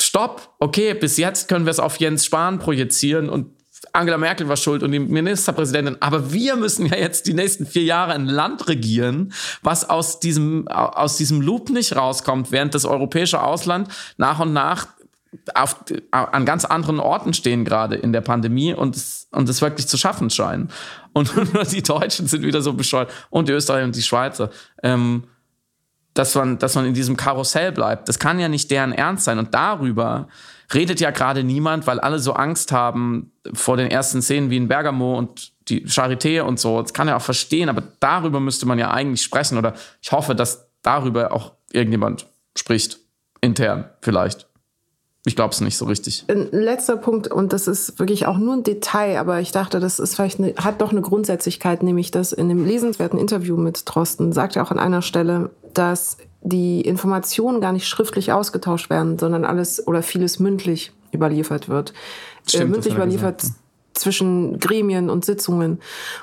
stopp, okay, bis jetzt können wir es auf Jens Spahn projizieren und Angela Merkel war schuld und die Ministerpräsidentin. Aber wir müssen ja jetzt die nächsten vier Jahre ein Land regieren, was aus diesem, aus diesem Loop nicht rauskommt, während das europäische Ausland nach und nach auf, an ganz anderen Orten stehen gerade in der Pandemie und es, und es wirklich zu schaffen scheinen. Und nur die Deutschen sind wieder so bescheuert und die Österreicher und die Schweizer. Ähm, dass man, dass man in diesem Karussell bleibt. Das kann ja nicht deren Ernst sein. Und darüber redet ja gerade niemand, weil alle so Angst haben vor den ersten Szenen wie in Bergamo und die Charité und so. Das kann ja auch verstehen, aber darüber müsste man ja eigentlich sprechen. Oder ich hoffe, dass darüber auch irgendjemand spricht. Intern vielleicht. Ich glaube es nicht so richtig. Ein letzter Punkt, und das ist wirklich auch nur ein Detail, aber ich dachte, das ist vielleicht eine, hat doch eine Grundsätzlichkeit, nämlich dass in dem lesenswerten Interview mit Drosten sagt er auch an einer Stelle, dass die Informationen gar nicht schriftlich ausgetauscht werden, sondern alles oder vieles mündlich überliefert wird. Äh, Stimmt, äh, mündlich überliefert gesagt zwischen Gremien und Sitzungen.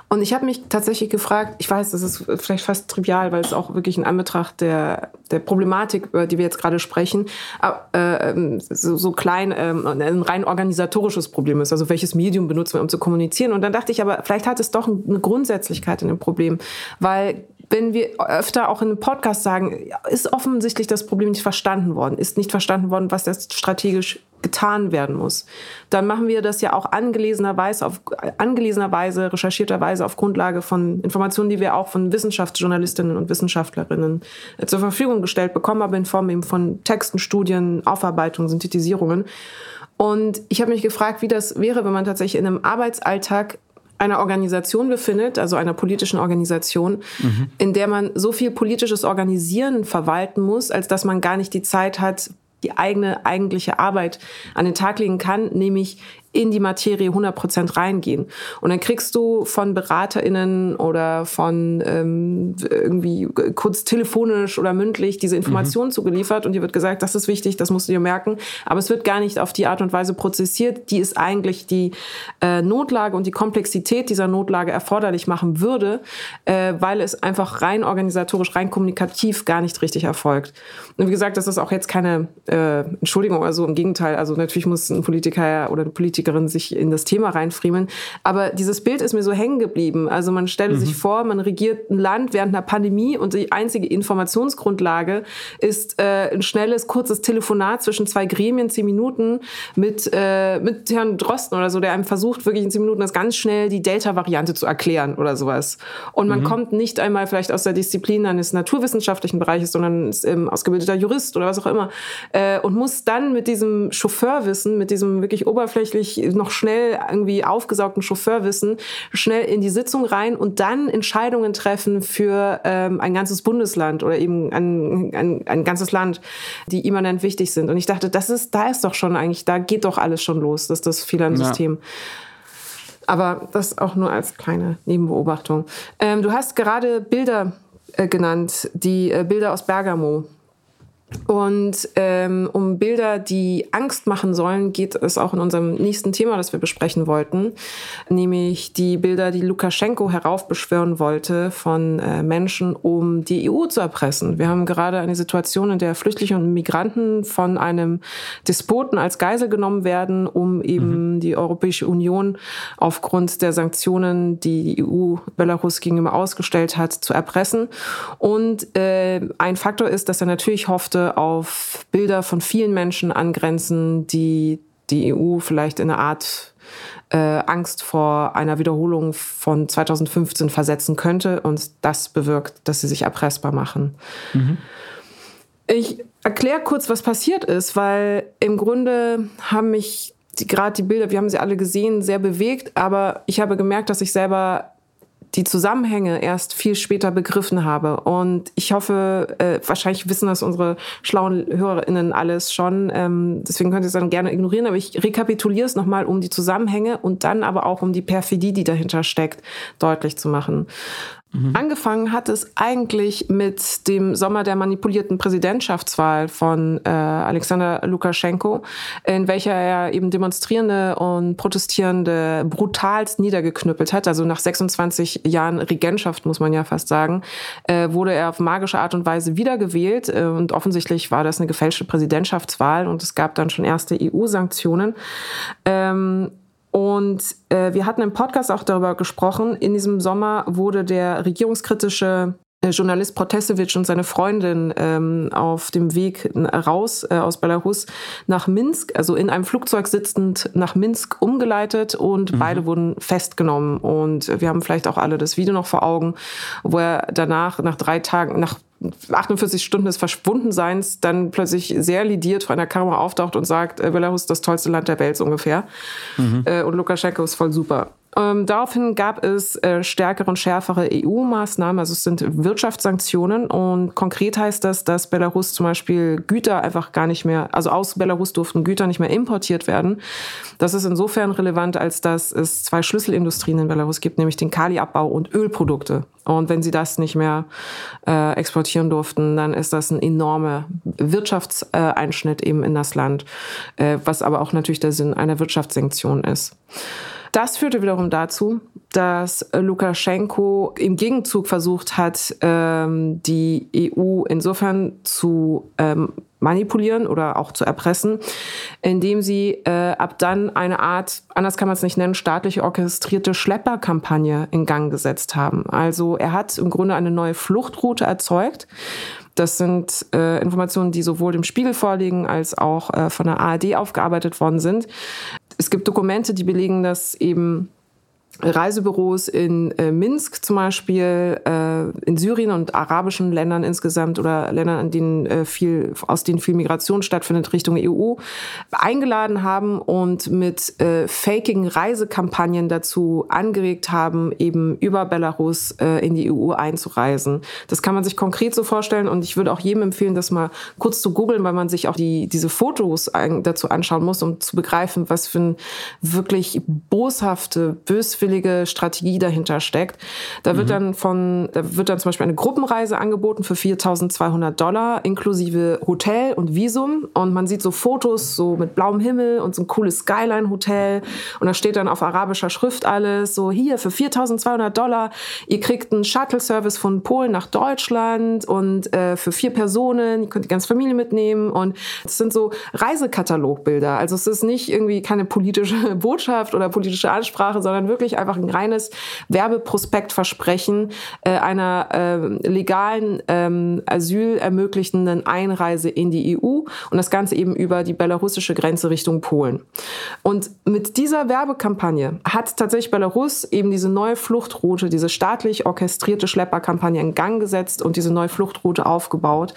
Und ich habe mich tatsächlich gefragt, ich weiß, das ist vielleicht fast trivial, weil es auch wirklich in Anbetracht der, der Problematik, über die wir jetzt gerade sprechen, äh, ähm, so, so klein äh, ein rein organisatorisches Problem ist. Also welches Medium benutzen wir, um zu kommunizieren? Und dann dachte ich aber, vielleicht hat es doch eine Grundsätzlichkeit in dem Problem, weil wenn wir öfter auch in einem Podcast sagen, ist offensichtlich das Problem nicht verstanden worden, ist nicht verstanden worden, was jetzt strategisch getan werden muss. Dann machen wir das ja auch angelesenerweise, auf, angelesenerweise, recherchierterweise auf Grundlage von Informationen, die wir auch von Wissenschaftsjournalistinnen und Wissenschaftlerinnen äh, zur Verfügung gestellt bekommen, aber in Form eben von Texten, Studien, Aufarbeitungen, Synthetisierungen. Und ich habe mich gefragt, wie das wäre, wenn man tatsächlich in einem Arbeitsalltag einer Organisation befindet, also einer politischen Organisation, mhm. in der man so viel politisches Organisieren verwalten muss, als dass man gar nicht die Zeit hat, die eigene eigentliche Arbeit an den Tag legen kann, nämlich in die Materie 100% reingehen. Und dann kriegst du von BeraterInnen oder von ähm, irgendwie kurz telefonisch oder mündlich diese Informationen mhm. zugeliefert und dir wird gesagt, das ist wichtig, das musst du dir merken. Aber es wird gar nicht auf die Art und Weise prozessiert, die es eigentlich die äh, Notlage und die Komplexität dieser Notlage erforderlich machen würde, äh, weil es einfach rein organisatorisch, rein kommunikativ gar nicht richtig erfolgt. Und wie gesagt, das ist auch jetzt keine äh, Entschuldigung oder so, im Gegenteil. Also natürlich muss ein Politiker oder eine Politikerin Politikerin sich in das Thema reinfriemeln. Aber dieses Bild ist mir so hängen geblieben. Also man stelle mhm. sich vor, man regiert ein Land während einer Pandemie und die einzige Informationsgrundlage ist äh, ein schnelles, kurzes Telefonat zwischen zwei Gremien, zehn Minuten mit, äh, mit Herrn Drosten oder so, der einem versucht, wirklich in zehn Minuten das ganz schnell die Delta-Variante zu erklären oder sowas. Und man mhm. kommt nicht einmal vielleicht aus der Disziplin eines naturwissenschaftlichen Bereiches, sondern ist ähm, ausgebildeter Jurist oder was auch immer äh, und muss dann mit diesem Chauffeurwissen, mit diesem wirklich oberflächlich noch schnell irgendwie aufgesaugten Chauffeurwissen schnell in die Sitzung rein und dann Entscheidungen treffen für ähm, ein ganzes Bundesland oder eben ein, ein, ein ganzes Land, die immanent wichtig sind. Und ich dachte, das ist, da ist doch schon eigentlich, da geht doch alles schon los, dass das Fehlern-System. Ja. Aber das auch nur als kleine Nebenbeobachtung. Ähm, du hast gerade Bilder äh, genannt, die äh, Bilder aus Bergamo. Und ähm, um Bilder, die Angst machen sollen, geht es auch in unserem nächsten Thema, das wir besprechen wollten, nämlich die Bilder, die Lukaschenko heraufbeschwören wollte von äh, Menschen, um die EU zu erpressen. Wir haben gerade eine Situation, in der Flüchtlinge und Migranten von einem Despoten als Geisel genommen werden, um eben mhm. die Europäische Union aufgrund der Sanktionen, die die EU Belarus gegenüber ausgestellt hat, zu erpressen. Und äh, ein Faktor ist, dass er natürlich hoffte, auf Bilder von vielen Menschen angrenzen, die die EU vielleicht in eine Art äh, Angst vor einer Wiederholung von 2015 versetzen könnte und das bewirkt, dass sie sich erpressbar machen. Mhm. Ich erkläre kurz, was passiert ist, weil im Grunde haben mich gerade die Bilder, wir haben sie alle gesehen, sehr bewegt, aber ich habe gemerkt, dass ich selber die Zusammenhänge erst viel später begriffen habe. Und ich hoffe, äh, wahrscheinlich wissen das unsere schlauen HörerInnen alles schon. Ähm, deswegen könnt ihr es dann gerne ignorieren. Aber ich rekapituliere es nochmal, um die Zusammenhänge und dann aber auch um die Perfidie, die dahinter steckt, deutlich zu machen. Mhm. Angefangen hat es eigentlich mit dem Sommer der manipulierten Präsidentschaftswahl von äh, Alexander Lukaschenko, in welcher er eben Demonstrierende und Protestierende brutalst niedergeknüppelt hat. Also nach 26 Jahren Regentschaft, muss man ja fast sagen, äh, wurde er auf magische Art und Weise wiedergewählt. Äh, und offensichtlich war das eine gefälschte Präsidentschaftswahl und es gab dann schon erste EU-Sanktionen. Ähm, und äh, wir hatten im Podcast auch darüber gesprochen. In diesem Sommer wurde der regierungskritische äh, Journalist Protesevich und seine Freundin ähm, auf dem Weg raus äh, aus Belarus nach Minsk, also in einem Flugzeug sitzend nach Minsk umgeleitet und mhm. beide wurden festgenommen. Und wir haben vielleicht auch alle das Video noch vor Augen, wo er danach, nach drei Tagen, nach 48 Stunden des Verschwundenseins dann plötzlich sehr lidiert vor einer Kamera auftaucht und sagt, äh, Belarus ist das tollste Land der Welt ungefähr. Mhm. Äh, und Lukaschenko ist voll super. Ähm, daraufhin gab es äh, stärkere und schärfere EU-Maßnahmen, also es sind Wirtschaftssanktionen und konkret heißt das, dass Belarus zum Beispiel Güter einfach gar nicht mehr, also aus Belarus durften Güter nicht mehr importiert werden. Das ist insofern relevant, als dass es zwei Schlüsselindustrien in Belarus gibt, nämlich den Kaliabbau und Ölprodukte. Und wenn sie das nicht mehr äh, exportieren durften, dann ist das ein enormer Wirtschaftseinschnitt eben in das Land, äh, was aber auch natürlich der Sinn einer Wirtschaftssanktion ist. Das führte wiederum dazu, dass Lukaschenko im Gegenzug versucht hat, ähm, die EU insofern zu ähm, manipulieren oder auch zu erpressen, indem sie äh, ab dann eine Art, anders kann man es nicht nennen, staatlich orchestrierte Schlepperkampagne in Gang gesetzt haben. Also er hat im Grunde eine neue Fluchtroute erzeugt. Das sind äh, Informationen, die sowohl dem Spiegel vorliegen als auch äh, von der ARD aufgearbeitet worden sind. Es gibt Dokumente, die belegen, dass eben Reisebüros in äh, Minsk zum Beispiel, äh, in Syrien und arabischen Ländern insgesamt oder Ländern, in denen äh, viel, aus denen viel Migration stattfindet Richtung EU, eingeladen haben und mit äh, fakigen Reisekampagnen dazu angeregt haben, eben über Belarus äh, in die EU einzureisen. Das kann man sich konkret so vorstellen und ich würde auch jedem empfehlen, das mal kurz zu googeln, weil man sich auch die, diese Fotos dazu anschauen muss, um zu begreifen, was für ein wirklich boshafte, böswillige böswillige Strategie dahinter steckt. Da wird mhm. dann von, da wird dann zum Beispiel eine Gruppenreise angeboten für 4.200 Dollar inklusive Hotel und Visum und man sieht so Fotos so mit blauem Himmel und so ein cooles Skyline-Hotel und da steht dann auf arabischer Schrift alles so hier für 4.200 Dollar ihr kriegt einen Shuttle-Service von Polen nach Deutschland und äh, für vier Personen ihr könnt die ganze Familie mitnehmen und es sind so Reisekatalogbilder. Also es ist nicht irgendwie keine politische Botschaft oder politische Ansprache, sondern wirklich einfach ein reines Werbeprospektversprechen äh, einer äh, legalen ähm, Asyl ermöglichenden Einreise in die EU und das Ganze eben über die belarussische Grenze Richtung Polen. Und mit dieser Werbekampagne hat tatsächlich Belarus eben diese neue Fluchtroute, diese staatlich orchestrierte Schlepperkampagne in Gang gesetzt und diese neue Fluchtroute aufgebaut.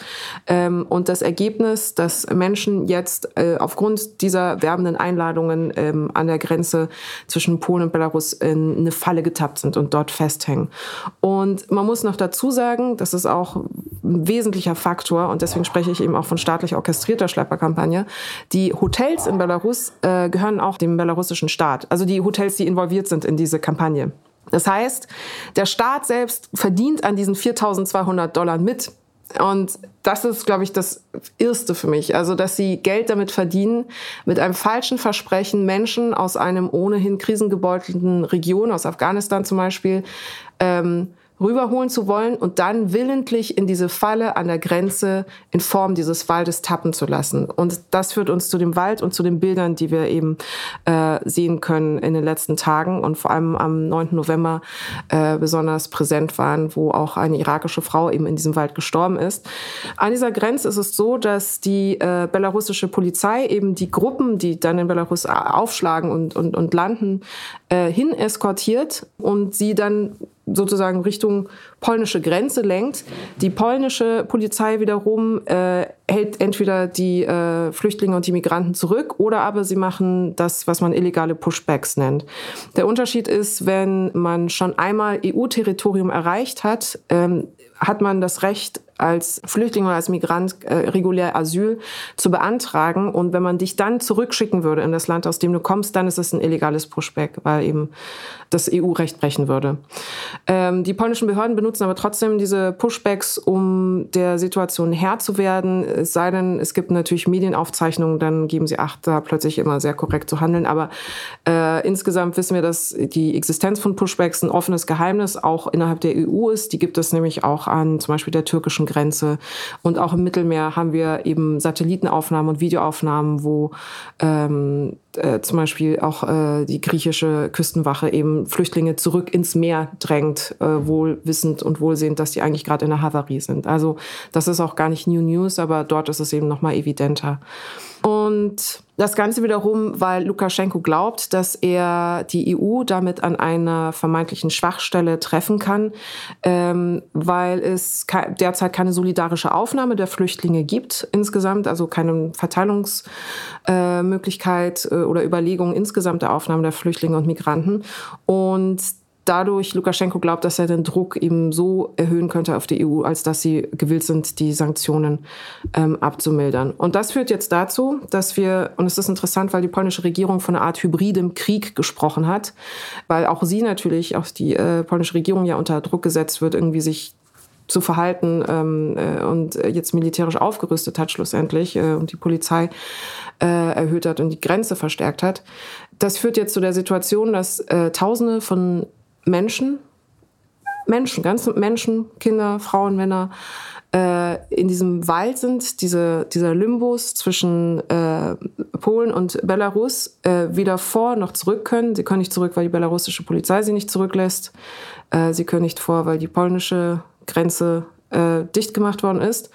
Ähm, und das Ergebnis, dass Menschen jetzt äh, aufgrund dieser werbenden Einladungen ähm, an der Grenze zwischen Polen und Belarus in eine Falle getappt sind und dort festhängen. Und man muss noch dazu sagen, das ist auch ein wesentlicher Faktor und deswegen spreche ich eben auch von staatlich orchestrierter Schlepperkampagne. Die Hotels in Belarus äh, gehören auch dem belarussischen Staat, also die Hotels, die involviert sind in diese Kampagne. Das heißt, der Staat selbst verdient an diesen 4.200 Dollar mit. Und das ist, glaube ich, das Erste für mich. Also, dass sie Geld damit verdienen, mit einem falschen Versprechen Menschen aus einem ohnehin krisengebeutelten Region, aus Afghanistan zum Beispiel, ähm, rüberholen zu wollen und dann willentlich in diese Falle an der Grenze in Form dieses Waldes tappen zu lassen. Und das führt uns zu dem Wald und zu den Bildern, die wir eben äh, sehen können in den letzten Tagen und vor allem am 9. November äh, besonders präsent waren, wo auch eine irakische Frau eben in diesem Wald gestorben ist. An dieser Grenze ist es so, dass die äh, belarussische Polizei eben die Gruppen, die dann in Belarus aufschlagen und, und, und landen, äh, hin eskortiert und sie dann sozusagen Richtung polnische Grenze lenkt. Die polnische Polizei wiederum äh, hält entweder die äh, Flüchtlinge und die Migranten zurück oder aber sie machen das, was man illegale Pushbacks nennt. Der Unterschied ist, wenn man schon einmal EU-Territorium erreicht hat, ähm, hat man das Recht, als Flüchtling oder als Migrant äh, regulär Asyl zu beantragen. Und wenn man dich dann zurückschicken würde in das Land, aus dem du kommst, dann ist es ein illegales Pushback, weil eben das EU-Recht brechen würde. Ähm, die polnischen Behörden benutzen aber trotzdem diese Pushbacks, um der Situation Herr zu werden. Es sei denn, es gibt natürlich Medienaufzeichnungen, dann geben sie Acht, da plötzlich immer sehr korrekt zu handeln. Aber äh, insgesamt wissen wir, dass die Existenz von Pushbacks ein offenes Geheimnis auch innerhalb der EU ist. Die gibt es nämlich auch an zum Beispiel der türkischen Grenze. Und auch im Mittelmeer haben wir eben Satellitenaufnahmen und Videoaufnahmen, wo ähm, äh, zum Beispiel auch äh, die griechische Küstenwache eben Flüchtlinge zurück ins Meer drängt, äh, wohl wissend und wohlsehend, dass die eigentlich gerade in der Havarie sind. Also das ist auch gar nicht New News, aber dort ist es eben noch mal evidenter. Und das Ganze wiederum, weil Lukaschenko glaubt, dass er die EU damit an einer vermeintlichen Schwachstelle treffen kann, ähm, weil es derzeit keine solidarische Aufnahme der Flüchtlinge gibt insgesamt, also keine Verteilungsmöglichkeit äh, oder Überlegung insgesamt der Aufnahme der Flüchtlinge und Migranten. Und dadurch Lukaschenko glaubt, dass er den Druck eben so erhöhen könnte auf die EU, als dass sie gewillt sind, die Sanktionen ähm, abzumildern. Und das führt jetzt dazu, dass wir, und es ist interessant, weil die polnische Regierung von einer Art hybridem Krieg gesprochen hat, weil auch sie natürlich, auch die äh, polnische Regierung ja unter Druck gesetzt wird, irgendwie sich zu verhalten ähm, äh, und jetzt militärisch aufgerüstet hat schlussendlich äh, und die Polizei äh, erhöht hat und die Grenze verstärkt hat. Das führt jetzt zu der Situation, dass äh, Tausende von Menschen, Menschen, ganze Menschen, Kinder, Frauen, Männer, äh, in diesem Wald sind, diese, dieser Limbus zwischen äh, Polen und Belarus, äh, weder vor noch zurück können. Sie können nicht zurück, weil die belarussische Polizei sie nicht zurücklässt. Äh, sie können nicht vor, weil die polnische Grenze äh, dicht gemacht worden ist.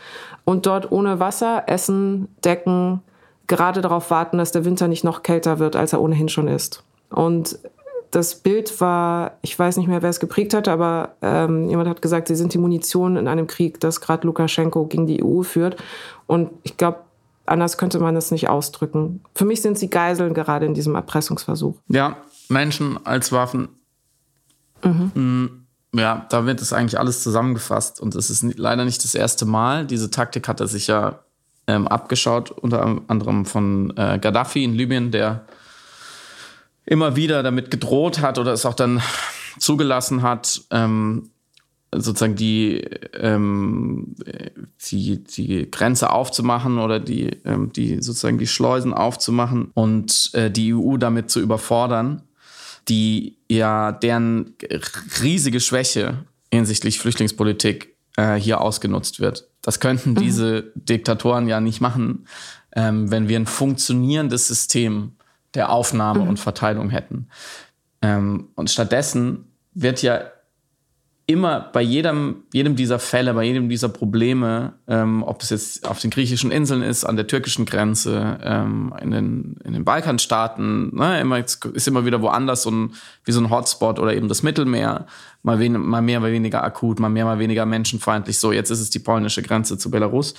Und dort ohne Wasser, Essen, Decken, gerade darauf warten, dass der Winter nicht noch kälter wird, als er ohnehin schon ist. Und das Bild war, ich weiß nicht mehr, wer es geprägt hat, aber ähm, jemand hat gesagt, sie sind die Munition in einem Krieg, das gerade Lukaschenko gegen die EU führt. Und ich glaube, anders könnte man es nicht ausdrücken. Für mich sind sie Geiseln gerade in diesem Erpressungsversuch. Ja, Menschen als Waffen. Mhm. Mm, ja, da wird es eigentlich alles zusammengefasst. Und es ist leider nicht das erste Mal. Diese Taktik hat er sich ja ähm, abgeschaut, unter anderem von äh, Gaddafi in Libyen, der immer wieder damit gedroht hat oder es auch dann zugelassen hat, ähm, sozusagen die, ähm, die, die Grenze aufzumachen oder die, ähm, die sozusagen die Schleusen aufzumachen und äh, die EU damit zu überfordern, die ja deren riesige Schwäche hinsichtlich Flüchtlingspolitik äh, hier ausgenutzt wird. Das könnten mhm. diese Diktatoren ja nicht machen, ähm, wenn wir ein funktionierendes System der Aufnahme mhm. und Verteilung hätten. Ähm, und stattdessen wird ja immer bei jedem, jedem dieser Fälle, bei jedem dieser Probleme, ähm, ob es jetzt auf den griechischen Inseln ist, an der türkischen Grenze, ähm, in, den, in den Balkanstaaten, ne, immer, ist immer wieder woanders so ein, wie so ein Hotspot oder eben das Mittelmeer, mal, wen, mal mehr, mal weniger akut, mal mehr, mal weniger menschenfeindlich. So, jetzt ist es die polnische Grenze zu Belarus.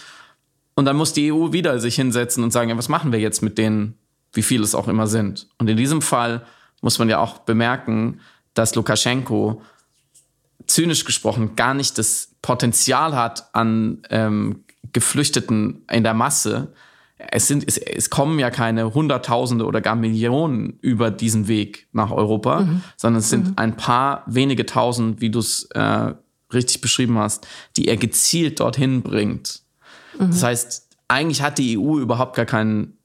Und dann muss die EU wieder sich hinsetzen und sagen, ja, was machen wir jetzt mit denen, wie viel es auch immer sind. Und in diesem Fall muss man ja auch bemerken, dass Lukaschenko zynisch gesprochen gar nicht das Potenzial hat an ähm, Geflüchteten in der Masse. Es, sind, es, es kommen ja keine Hunderttausende oder gar Millionen über diesen Weg nach Europa, mhm. sondern es sind mhm. ein paar wenige Tausend, wie du es äh, richtig beschrieben hast, die er gezielt dorthin bringt. Mhm. Das heißt, eigentlich hat die EU überhaupt gar keinen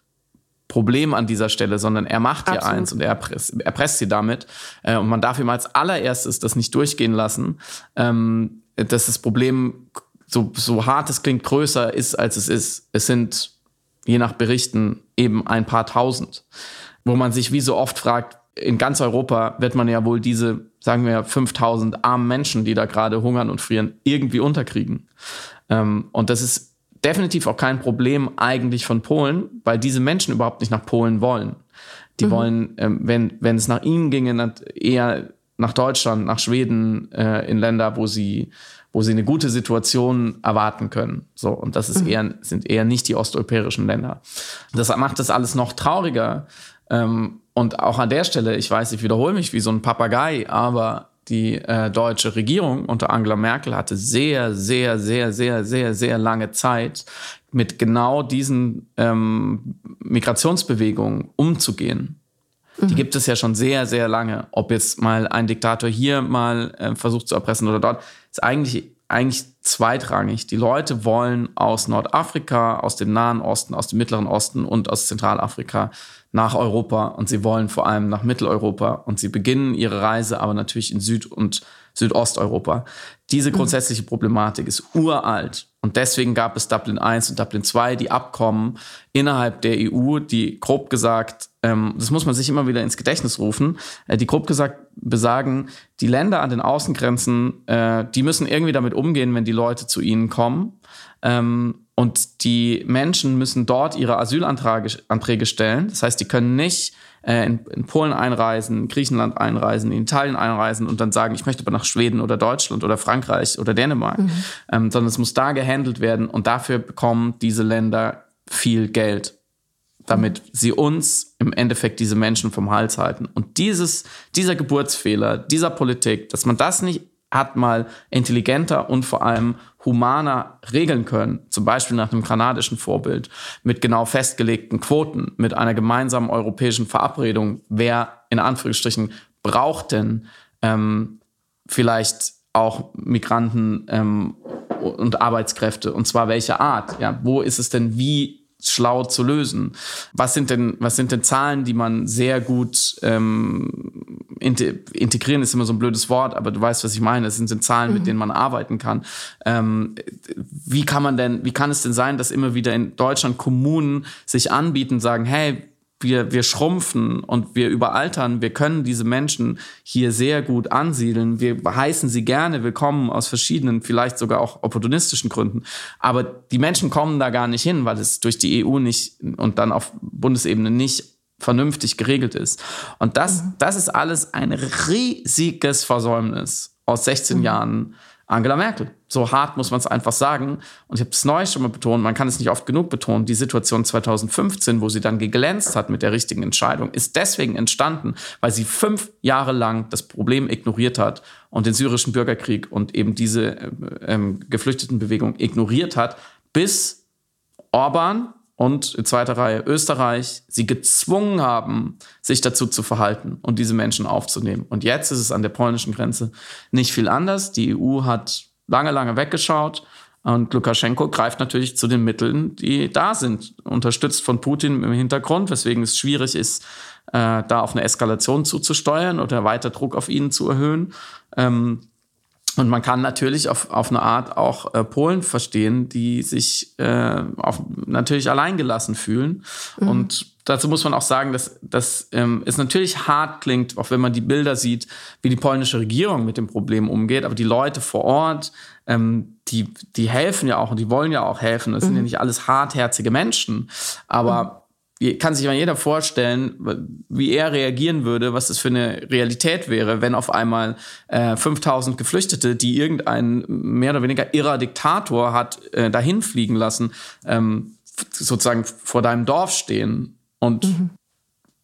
Problem an dieser Stelle, sondern er macht ja eins und er erpresst, erpresst sie damit. Äh, und man darf ihm als allererstes das nicht durchgehen lassen, ähm, dass das Problem, so, so hart es klingt, größer ist, als es ist. Es sind, je nach Berichten, eben ein paar tausend. Wo man sich wie so oft fragt, in ganz Europa wird man ja wohl diese, sagen wir, 5000 armen Menschen, die da gerade hungern und frieren, irgendwie unterkriegen. Ähm, und das ist definitiv auch kein Problem eigentlich von Polen, weil diese Menschen überhaupt nicht nach Polen wollen. Die mhm. wollen, ähm, wenn, wenn es nach ihnen ginge, eher nach Deutschland, nach Schweden, äh, in Länder, wo sie, wo sie eine gute Situation erwarten können. So, und das ist mhm. eher, sind eher nicht die osteuropäischen Länder. Das macht das alles noch trauriger. Ähm, und auch an der Stelle, ich weiß, ich wiederhole mich wie so ein Papagei, aber die äh, deutsche Regierung unter Angela Merkel hatte sehr, sehr, sehr, sehr, sehr, sehr lange Zeit, mit genau diesen ähm, Migrationsbewegungen umzugehen. Mhm. Die gibt es ja schon sehr, sehr lange. Ob jetzt mal ein Diktator hier mal äh, versucht zu erpressen oder dort, ist eigentlich, eigentlich zweitrangig. Die Leute wollen aus Nordafrika, aus dem Nahen Osten, aus dem Mittleren Osten und aus Zentralafrika nach Europa und sie wollen vor allem nach Mitteleuropa und sie beginnen ihre Reise aber natürlich in Süd- und Südosteuropa. Diese mhm. grundsätzliche Problematik ist uralt und deswegen gab es Dublin I und Dublin II, die Abkommen innerhalb der EU, die grob gesagt, ähm, das muss man sich immer wieder ins Gedächtnis rufen, äh, die grob gesagt besagen, die Länder an den Außengrenzen, äh, die müssen irgendwie damit umgehen, wenn die Leute zu ihnen kommen. Ähm, und die Menschen müssen dort ihre Asylanträge stellen. Das heißt, die können nicht äh, in, in, Polen einreisen, in Griechenland einreisen, in Italien einreisen und dann sagen, ich möchte aber nach Schweden oder Deutschland oder Frankreich oder Dänemark, mhm. ähm, sondern es muss da gehandelt werden und dafür bekommen diese Länder viel Geld, damit mhm. sie uns im Endeffekt diese Menschen vom Hals halten. Und dieses, dieser Geburtsfehler, dieser Politik, dass man das nicht hat mal intelligenter und vor allem humaner regeln können, zum Beispiel nach einem kanadischen Vorbild, mit genau festgelegten Quoten, mit einer gemeinsamen europäischen Verabredung, wer in Anführungsstrichen braucht denn ähm, vielleicht auch Migranten ähm, und Arbeitskräfte und zwar welche Art? Ja, wo ist es denn wie schlau zu lösen. Was sind denn, was sind denn Zahlen, die man sehr gut ähm, integrieren ist immer so ein blödes Wort, aber du weißt, was ich meine. Es sind, sind Zahlen, mhm. mit denen man arbeiten kann. Ähm, wie kann man denn, wie kann es denn sein, dass immer wieder in Deutschland Kommunen sich anbieten, sagen, hey, wir, wir schrumpfen und wir überaltern. Wir können diese Menschen hier sehr gut ansiedeln. Wir heißen sie gerne willkommen aus verschiedenen, vielleicht sogar auch opportunistischen Gründen. Aber die Menschen kommen da gar nicht hin, weil es durch die EU nicht und dann auf Bundesebene nicht vernünftig geregelt ist. Und das, mhm. das ist alles ein riesiges Versäumnis aus 16 mhm. Jahren Angela Merkel. So hart muss man es einfach sagen. Und ich habe es neu schon mal betont, man kann es nicht oft genug betonen, die Situation 2015, wo sie dann geglänzt hat mit der richtigen Entscheidung, ist deswegen entstanden, weil sie fünf Jahre lang das Problem ignoriert hat und den syrischen Bürgerkrieg und eben diese äh, ähm, Geflüchtetenbewegung ignoriert hat, bis Orban und in zweiter Reihe Österreich sie gezwungen haben, sich dazu zu verhalten und diese Menschen aufzunehmen. Und jetzt ist es an der polnischen Grenze nicht viel anders. Die EU hat lange, lange weggeschaut und Lukaschenko greift natürlich zu den Mitteln, die da sind, unterstützt von Putin im Hintergrund, weswegen es schwierig ist, äh, da auf eine Eskalation zuzusteuern oder weiter Druck auf ihn zu erhöhen. Ähm, und man kann natürlich auf, auf eine Art auch äh, Polen verstehen, die sich äh, auf, natürlich alleingelassen fühlen. Mhm. Und dazu muss man auch sagen, dass, dass ähm, es natürlich hart klingt, auch wenn man die Bilder sieht, wie die polnische Regierung mit dem Problem umgeht. Aber die Leute vor Ort, ähm, die, die helfen ja auch und die wollen ja auch helfen. Das mhm. sind ja nicht alles hartherzige Menschen. Aber mhm kann sich mal jeder vorstellen, wie er reagieren würde, was das für eine Realität wäre, wenn auf einmal äh, 5000 Geflüchtete, die irgendein mehr oder weniger irrer Diktator hat äh, dahin fliegen lassen, ähm, sozusagen vor deinem Dorf stehen und mhm.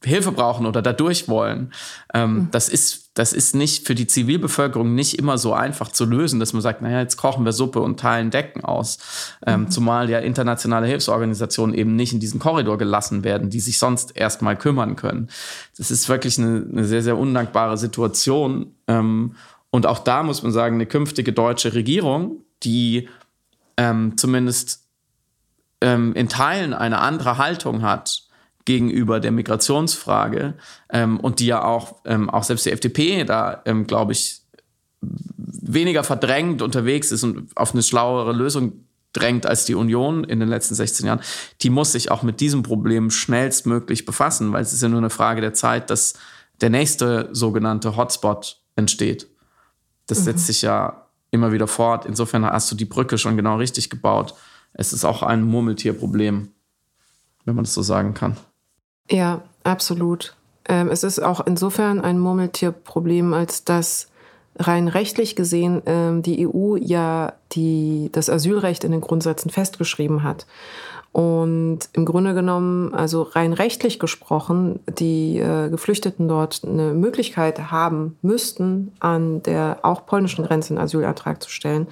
Hilfe brauchen oder dadurch wollen. Ähm, mhm. Das ist das ist nicht für die Zivilbevölkerung nicht immer so einfach zu lösen, dass man sagt, naja, jetzt kochen wir Suppe und teilen Decken aus. Ähm, mhm. Zumal ja internationale Hilfsorganisationen eben nicht in diesen Korridor gelassen werden, die sich sonst erstmal kümmern können. Das ist wirklich eine, eine sehr, sehr undankbare Situation. Ähm, und auch da muss man sagen, eine künftige deutsche Regierung, die ähm, zumindest ähm, in Teilen eine andere Haltung hat, gegenüber der Migrationsfrage ähm, und die ja auch, ähm, auch selbst die FDP da, ähm, glaube ich, weniger verdrängt unterwegs ist und auf eine schlauere Lösung drängt als die Union in den letzten 16 Jahren, die muss sich auch mit diesem Problem schnellstmöglich befassen, weil es ist ja nur eine Frage der Zeit, dass der nächste sogenannte Hotspot entsteht. Das mhm. setzt sich ja immer wieder fort. Insofern hast du die Brücke schon genau richtig gebaut. Es ist auch ein Murmeltierproblem, wenn man das so sagen kann. Ja, absolut. Ähm, es ist auch insofern ein Murmeltierproblem, als dass rein rechtlich gesehen ähm, die EU ja die, das Asylrecht in den Grundsätzen festgeschrieben hat. Und im Grunde genommen, also rein rechtlich gesprochen, die äh, Geflüchteten dort eine Möglichkeit haben müssten, an der auch polnischen Grenze einen Asylantrag zu stellen.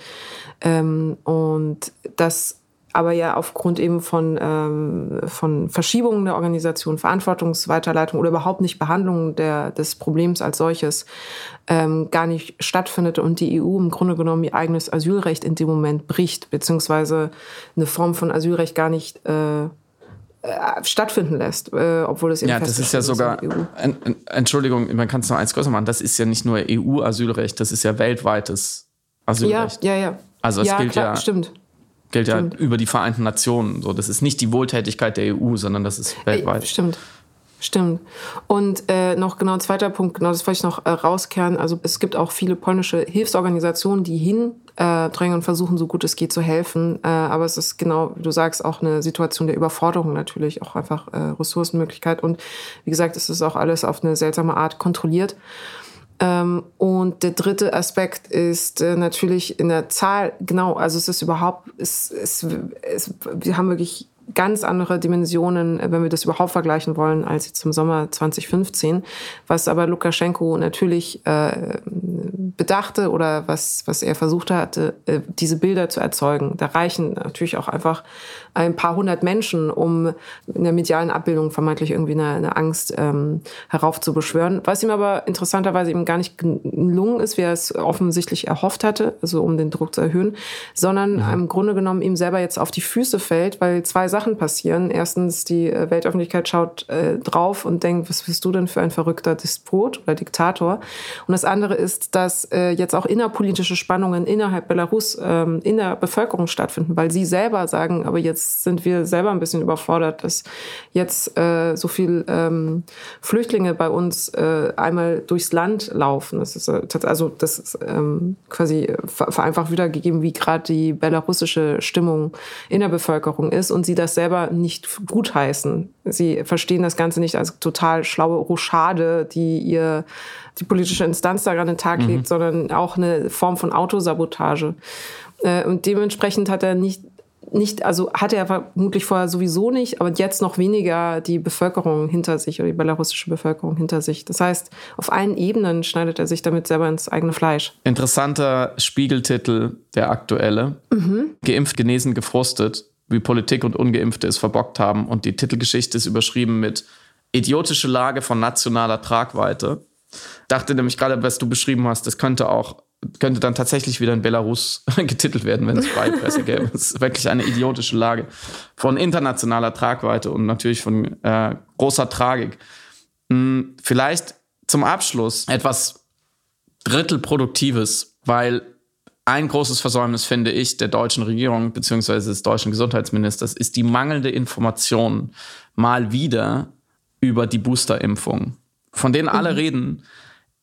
Ähm, und das aber ja aufgrund eben von, ähm, von Verschiebungen der Organisation, Verantwortungsweiterleitung oder überhaupt nicht Behandlung der, des Problems als solches ähm, gar nicht stattfindet und die EU im Grunde genommen ihr eigenes Asylrecht in dem Moment bricht, beziehungsweise eine Form von Asylrecht gar nicht äh, äh stattfinden lässt, äh, obwohl es eben Ja, das ist ja sogar, en, en, Entschuldigung, man kann es noch eins größer machen, das ist ja nicht nur EU-Asylrecht, das ist ja weltweites Asylrecht. Ja, ja, ja. Also es ja, gilt klar, ja stimmt gilt stimmt. ja über die Vereinten Nationen. So, das ist nicht die Wohltätigkeit der EU, sondern das ist weltweit. Stimmt. Stimmt. Und äh, noch genau ein zweiter Punkt, genau das wollte ich noch äh, rauskehren. Also es gibt auch viele polnische Hilfsorganisationen, die hindrängen äh, und versuchen, so gut es geht zu helfen. Äh, aber es ist genau, wie du sagst, auch eine Situation der Überforderung natürlich, auch einfach äh, Ressourcenmöglichkeit. Und wie gesagt, es ist auch alles auf eine seltsame Art kontrolliert. Ähm, und der dritte Aspekt ist äh, natürlich in der Zahl, genau, also es ist überhaupt, es, es, es, wir haben wirklich ganz andere Dimensionen, wenn wir das überhaupt vergleichen wollen, als jetzt im Sommer 2015. Was aber Lukaschenko natürlich äh, bedachte oder was, was er versucht hatte, äh, diese Bilder zu erzeugen. Da reichen natürlich auch einfach ein paar hundert Menschen, um in der medialen Abbildung vermeintlich irgendwie eine, eine Angst ähm, heraufzubeschwören. Was ihm aber interessanterweise eben gar nicht gelungen ist, wie er es offensichtlich erhofft hatte, also um den Druck zu erhöhen, sondern ja. im Grunde genommen ihm selber jetzt auf die Füße fällt, weil zwei Sachen passieren. Erstens, die äh, Weltöffentlichkeit schaut äh, drauf und denkt, was bist du denn für ein verrückter Despot oder Diktator? Und das andere ist, dass äh, jetzt auch innerpolitische Spannungen innerhalb Belarus ähm, in der Bevölkerung stattfinden, weil sie selber sagen, aber jetzt jetzt sind wir selber ein bisschen überfordert, dass jetzt äh, so viel ähm, Flüchtlinge bei uns äh, einmal durchs Land laufen. Das ist äh, also das ist ähm, quasi vereinfacht wiedergegeben, wie gerade die belarussische Stimmung in der Bevölkerung ist und sie das selber nicht gutheißen. Sie verstehen das Ganze nicht als total schlaue Rochade, die ihr die politische Instanz daran den Tag legt, mhm. sondern auch eine Form von Autosabotage. Äh, und dementsprechend hat er nicht nicht, also hatte er vermutlich vorher sowieso nicht, aber jetzt noch weniger die Bevölkerung hinter sich oder die belarussische Bevölkerung hinter sich. Das heißt, auf allen Ebenen schneidet er sich damit selber ins eigene Fleisch. Interessanter Spiegeltitel, der aktuelle. Mhm. Geimpft, genesen, gefrustet, wie Politik und Ungeimpfte es verbockt haben. Und die Titelgeschichte ist überschrieben mit idiotische Lage von nationaler Tragweite. Dachte nämlich gerade, was du beschrieben hast, das könnte auch könnte dann tatsächlich wieder in Belarus getitelt werden, wenn es freie Presse gäbe. Es ist wirklich eine idiotische Lage von internationaler Tragweite und natürlich von äh, großer Tragik. Hm, vielleicht zum Abschluss etwas Drittelproduktives, weil ein großes Versäumnis, finde ich, der deutschen Regierung bzw. des deutschen Gesundheitsministers ist die mangelnde Information mal wieder über die Boosterimpfung, von denen alle mhm. reden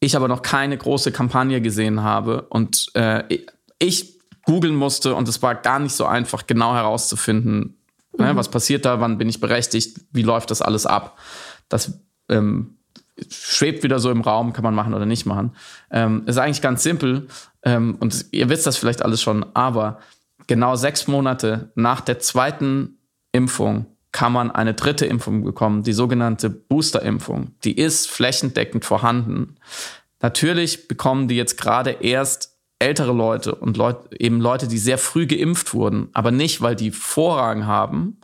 ich aber noch keine große Kampagne gesehen habe und äh, ich googeln musste und es war gar nicht so einfach, genau herauszufinden, ne, mhm. ne, was passiert da, wann bin ich berechtigt, wie läuft das alles ab. Das ähm, schwebt wieder so im Raum, kann man machen oder nicht machen. Ähm, ist eigentlich ganz simpel ähm, und ihr wisst das vielleicht alles schon, aber genau sechs Monate nach der zweiten Impfung kann man eine dritte Impfung bekommen, die sogenannte Boosterimpfung. Die ist flächendeckend vorhanden. Natürlich bekommen die jetzt gerade erst ältere Leute und Leut, eben Leute, die sehr früh geimpft wurden, aber nicht, weil die Vorrang haben.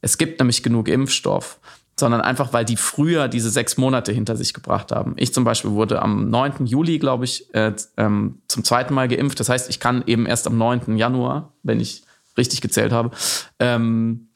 Es gibt nämlich genug Impfstoff, sondern einfach, weil die früher diese sechs Monate hinter sich gebracht haben. Ich zum Beispiel wurde am 9. Juli, glaube ich, äh, ähm, zum zweiten Mal geimpft. Das heißt, ich kann eben erst am 9. Januar, wenn ich richtig gezählt habe, ähm,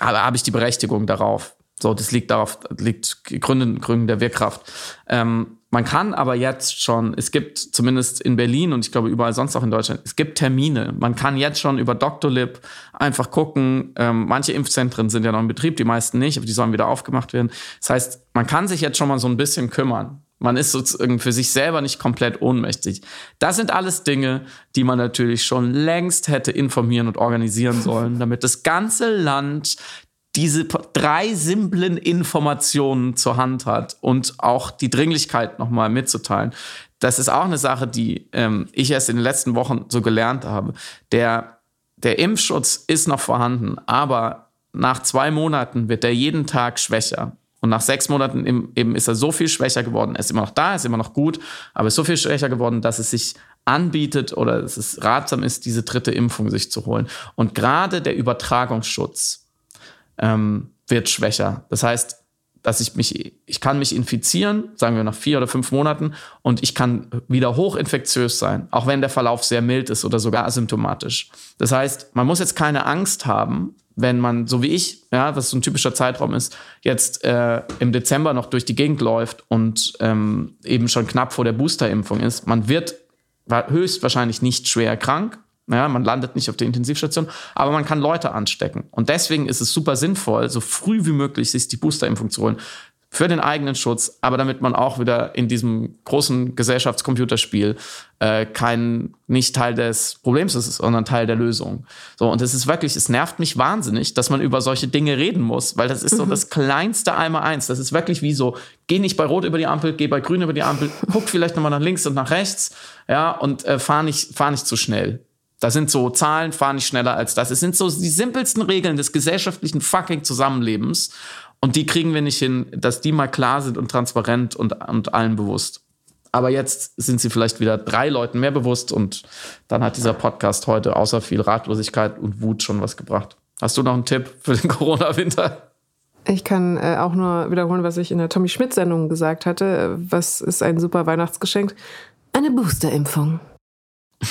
habe ich die Berechtigung darauf. So, das liegt darauf, liegt Gründen, Gründen der Wirkkraft. Ähm, man kann aber jetzt schon, es gibt zumindest in Berlin und ich glaube überall sonst auch in Deutschland, es gibt Termine. Man kann jetzt schon über Doctolib einfach gucken. Ähm, manche Impfzentren sind ja noch in Betrieb, die meisten nicht, aber die sollen wieder aufgemacht werden. Das heißt, man kann sich jetzt schon mal so ein bisschen kümmern. Man ist sozusagen für sich selber nicht komplett ohnmächtig. Das sind alles Dinge, die man natürlich schon längst hätte informieren und organisieren sollen, damit das ganze Land diese drei simplen Informationen zur Hand hat und auch die Dringlichkeit nochmal mitzuteilen. das ist auch eine Sache, die ähm, ich erst in den letzten Wochen so gelernt habe. Der, der Impfschutz ist noch vorhanden, aber nach zwei Monaten wird er jeden Tag schwächer. Und nach sechs Monaten eben ist er so viel schwächer geworden. Er ist immer noch da, ist immer noch gut, aber ist so viel schwächer geworden, dass es sich anbietet oder dass es ratsam ist, diese dritte Impfung sich zu holen. Und gerade der Übertragungsschutz ähm, wird schwächer. Das heißt, dass ich mich, ich kann mich infizieren, sagen wir nach vier oder fünf Monaten, und ich kann wieder hochinfektiös sein, auch wenn der Verlauf sehr mild ist oder sogar asymptomatisch. Das heißt, man muss jetzt keine Angst haben, wenn man, so wie ich, ja, was so ein typischer Zeitraum ist, jetzt äh, im Dezember noch durch die Gegend läuft und ähm, eben schon knapp vor der Boosterimpfung ist. Man wird höchstwahrscheinlich nicht schwer krank, ja, man landet nicht auf der Intensivstation, aber man kann Leute anstecken. Und deswegen ist es super sinnvoll, so früh wie möglich sich die Boosterimpfung zu holen. Für den eigenen Schutz, aber damit man auch wieder in diesem großen Gesellschaftscomputerspiel äh, kein nicht Teil des Problems ist, sondern Teil der Lösung. So, und es ist wirklich, es nervt mich wahnsinnig, dass man über solche Dinge reden muss, weil das ist so mhm. das kleinste einmal eins. Das ist wirklich wie so, geh nicht bei Rot über die Ampel, geh bei Grün über die Ampel, guck vielleicht nochmal nach links und nach rechts, ja, und äh, fahr nicht, fahr nicht zu schnell. Da sind so Zahlen, fahren nicht schneller als das. Es sind so die simpelsten Regeln des gesellschaftlichen fucking Zusammenlebens. Und die kriegen wir nicht hin, dass die mal klar sind und transparent und, und allen bewusst. Aber jetzt sind sie vielleicht wieder drei Leuten mehr bewusst und dann hat dieser Podcast heute außer viel Ratlosigkeit und Wut schon was gebracht. Hast du noch einen Tipp für den Corona-Winter? Ich kann äh, auch nur wiederholen, was ich in der Tommy Schmidt-Sendung gesagt hatte. Was ist ein super Weihnachtsgeschenk? Eine Boosterimpfung.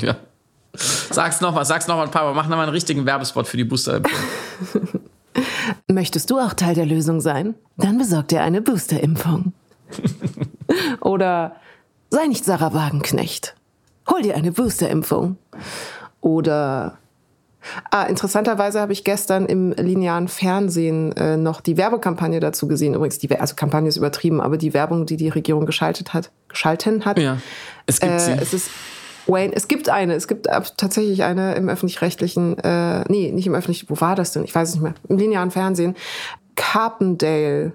ja. Sag's nochmal, sag's nochmal ein paar Mal. Mach nochmal einen richtigen Werbespot für die Booster-Impfung. Möchtest du auch Teil der Lösung sein? Dann besorg dir eine Booster-Impfung. Oder sei nicht Sarah Wagenknecht. Hol dir eine Booster-Impfung. Oder Ah, interessanterweise habe ich gestern im linearen Fernsehen äh, noch die Werbekampagne dazu gesehen. Übrigens, die also Kampagne ist übertrieben, aber die Werbung, die die Regierung geschaltet hat, geschalten hat. Ja, es gibt äh, sie. Es ist Wayne, es gibt eine, es gibt tatsächlich eine im öffentlich-rechtlichen, äh, nee, nicht im öffentlichen, wo war das denn? Ich weiß es nicht mehr. Im linearen Fernsehen. Carpendale,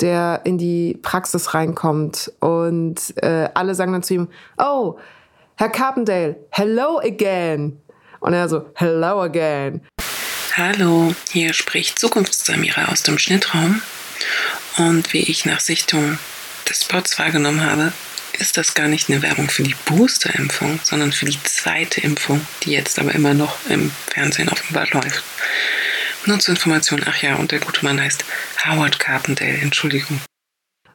der in die Praxis reinkommt und äh, alle sagen dann zu ihm, oh, Herr Carpendale, hello again. Und er so, hello again. Hallo, hier spricht Zukunftssamira aus dem Schnittraum. Und wie ich nach Sichtung des Spots wahrgenommen habe, ist das gar nicht eine Werbung für die Boosterimpfung, sondern für die zweite Impfung, die jetzt aber immer noch im Fernsehen offenbar läuft. Nur zur Information, ach ja, und der gute Mann heißt Howard Carpendale, Entschuldigung.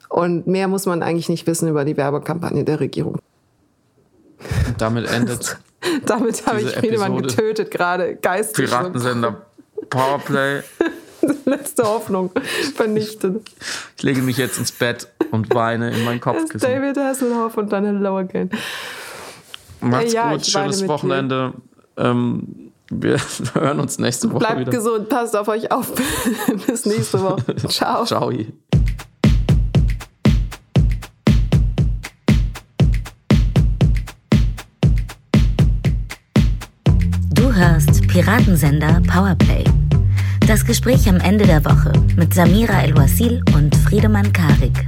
Und mehr muss man eigentlich nicht wissen über die Werbekampagne der Regierung. Und damit endet Damit habe ich Friedemann getötet, gerade geistig. Piratensender Powerplay. Letzte Hoffnung vernichtet. Ich lege mich jetzt ins Bett und weine in meinen Kopf. David Hasselhoff und dann Hello Again. Macht's ja, gut, schönes Wochenende. Ähm, wir hören uns nächste Woche Bleibt wieder. Bleibt gesund, passt auf euch auf. Bis nächste Woche. Ciao. Ciao. hörst Piratensender Powerplay. Das Gespräch am Ende der Woche mit Samira El-Wasil und Friedemann Karik.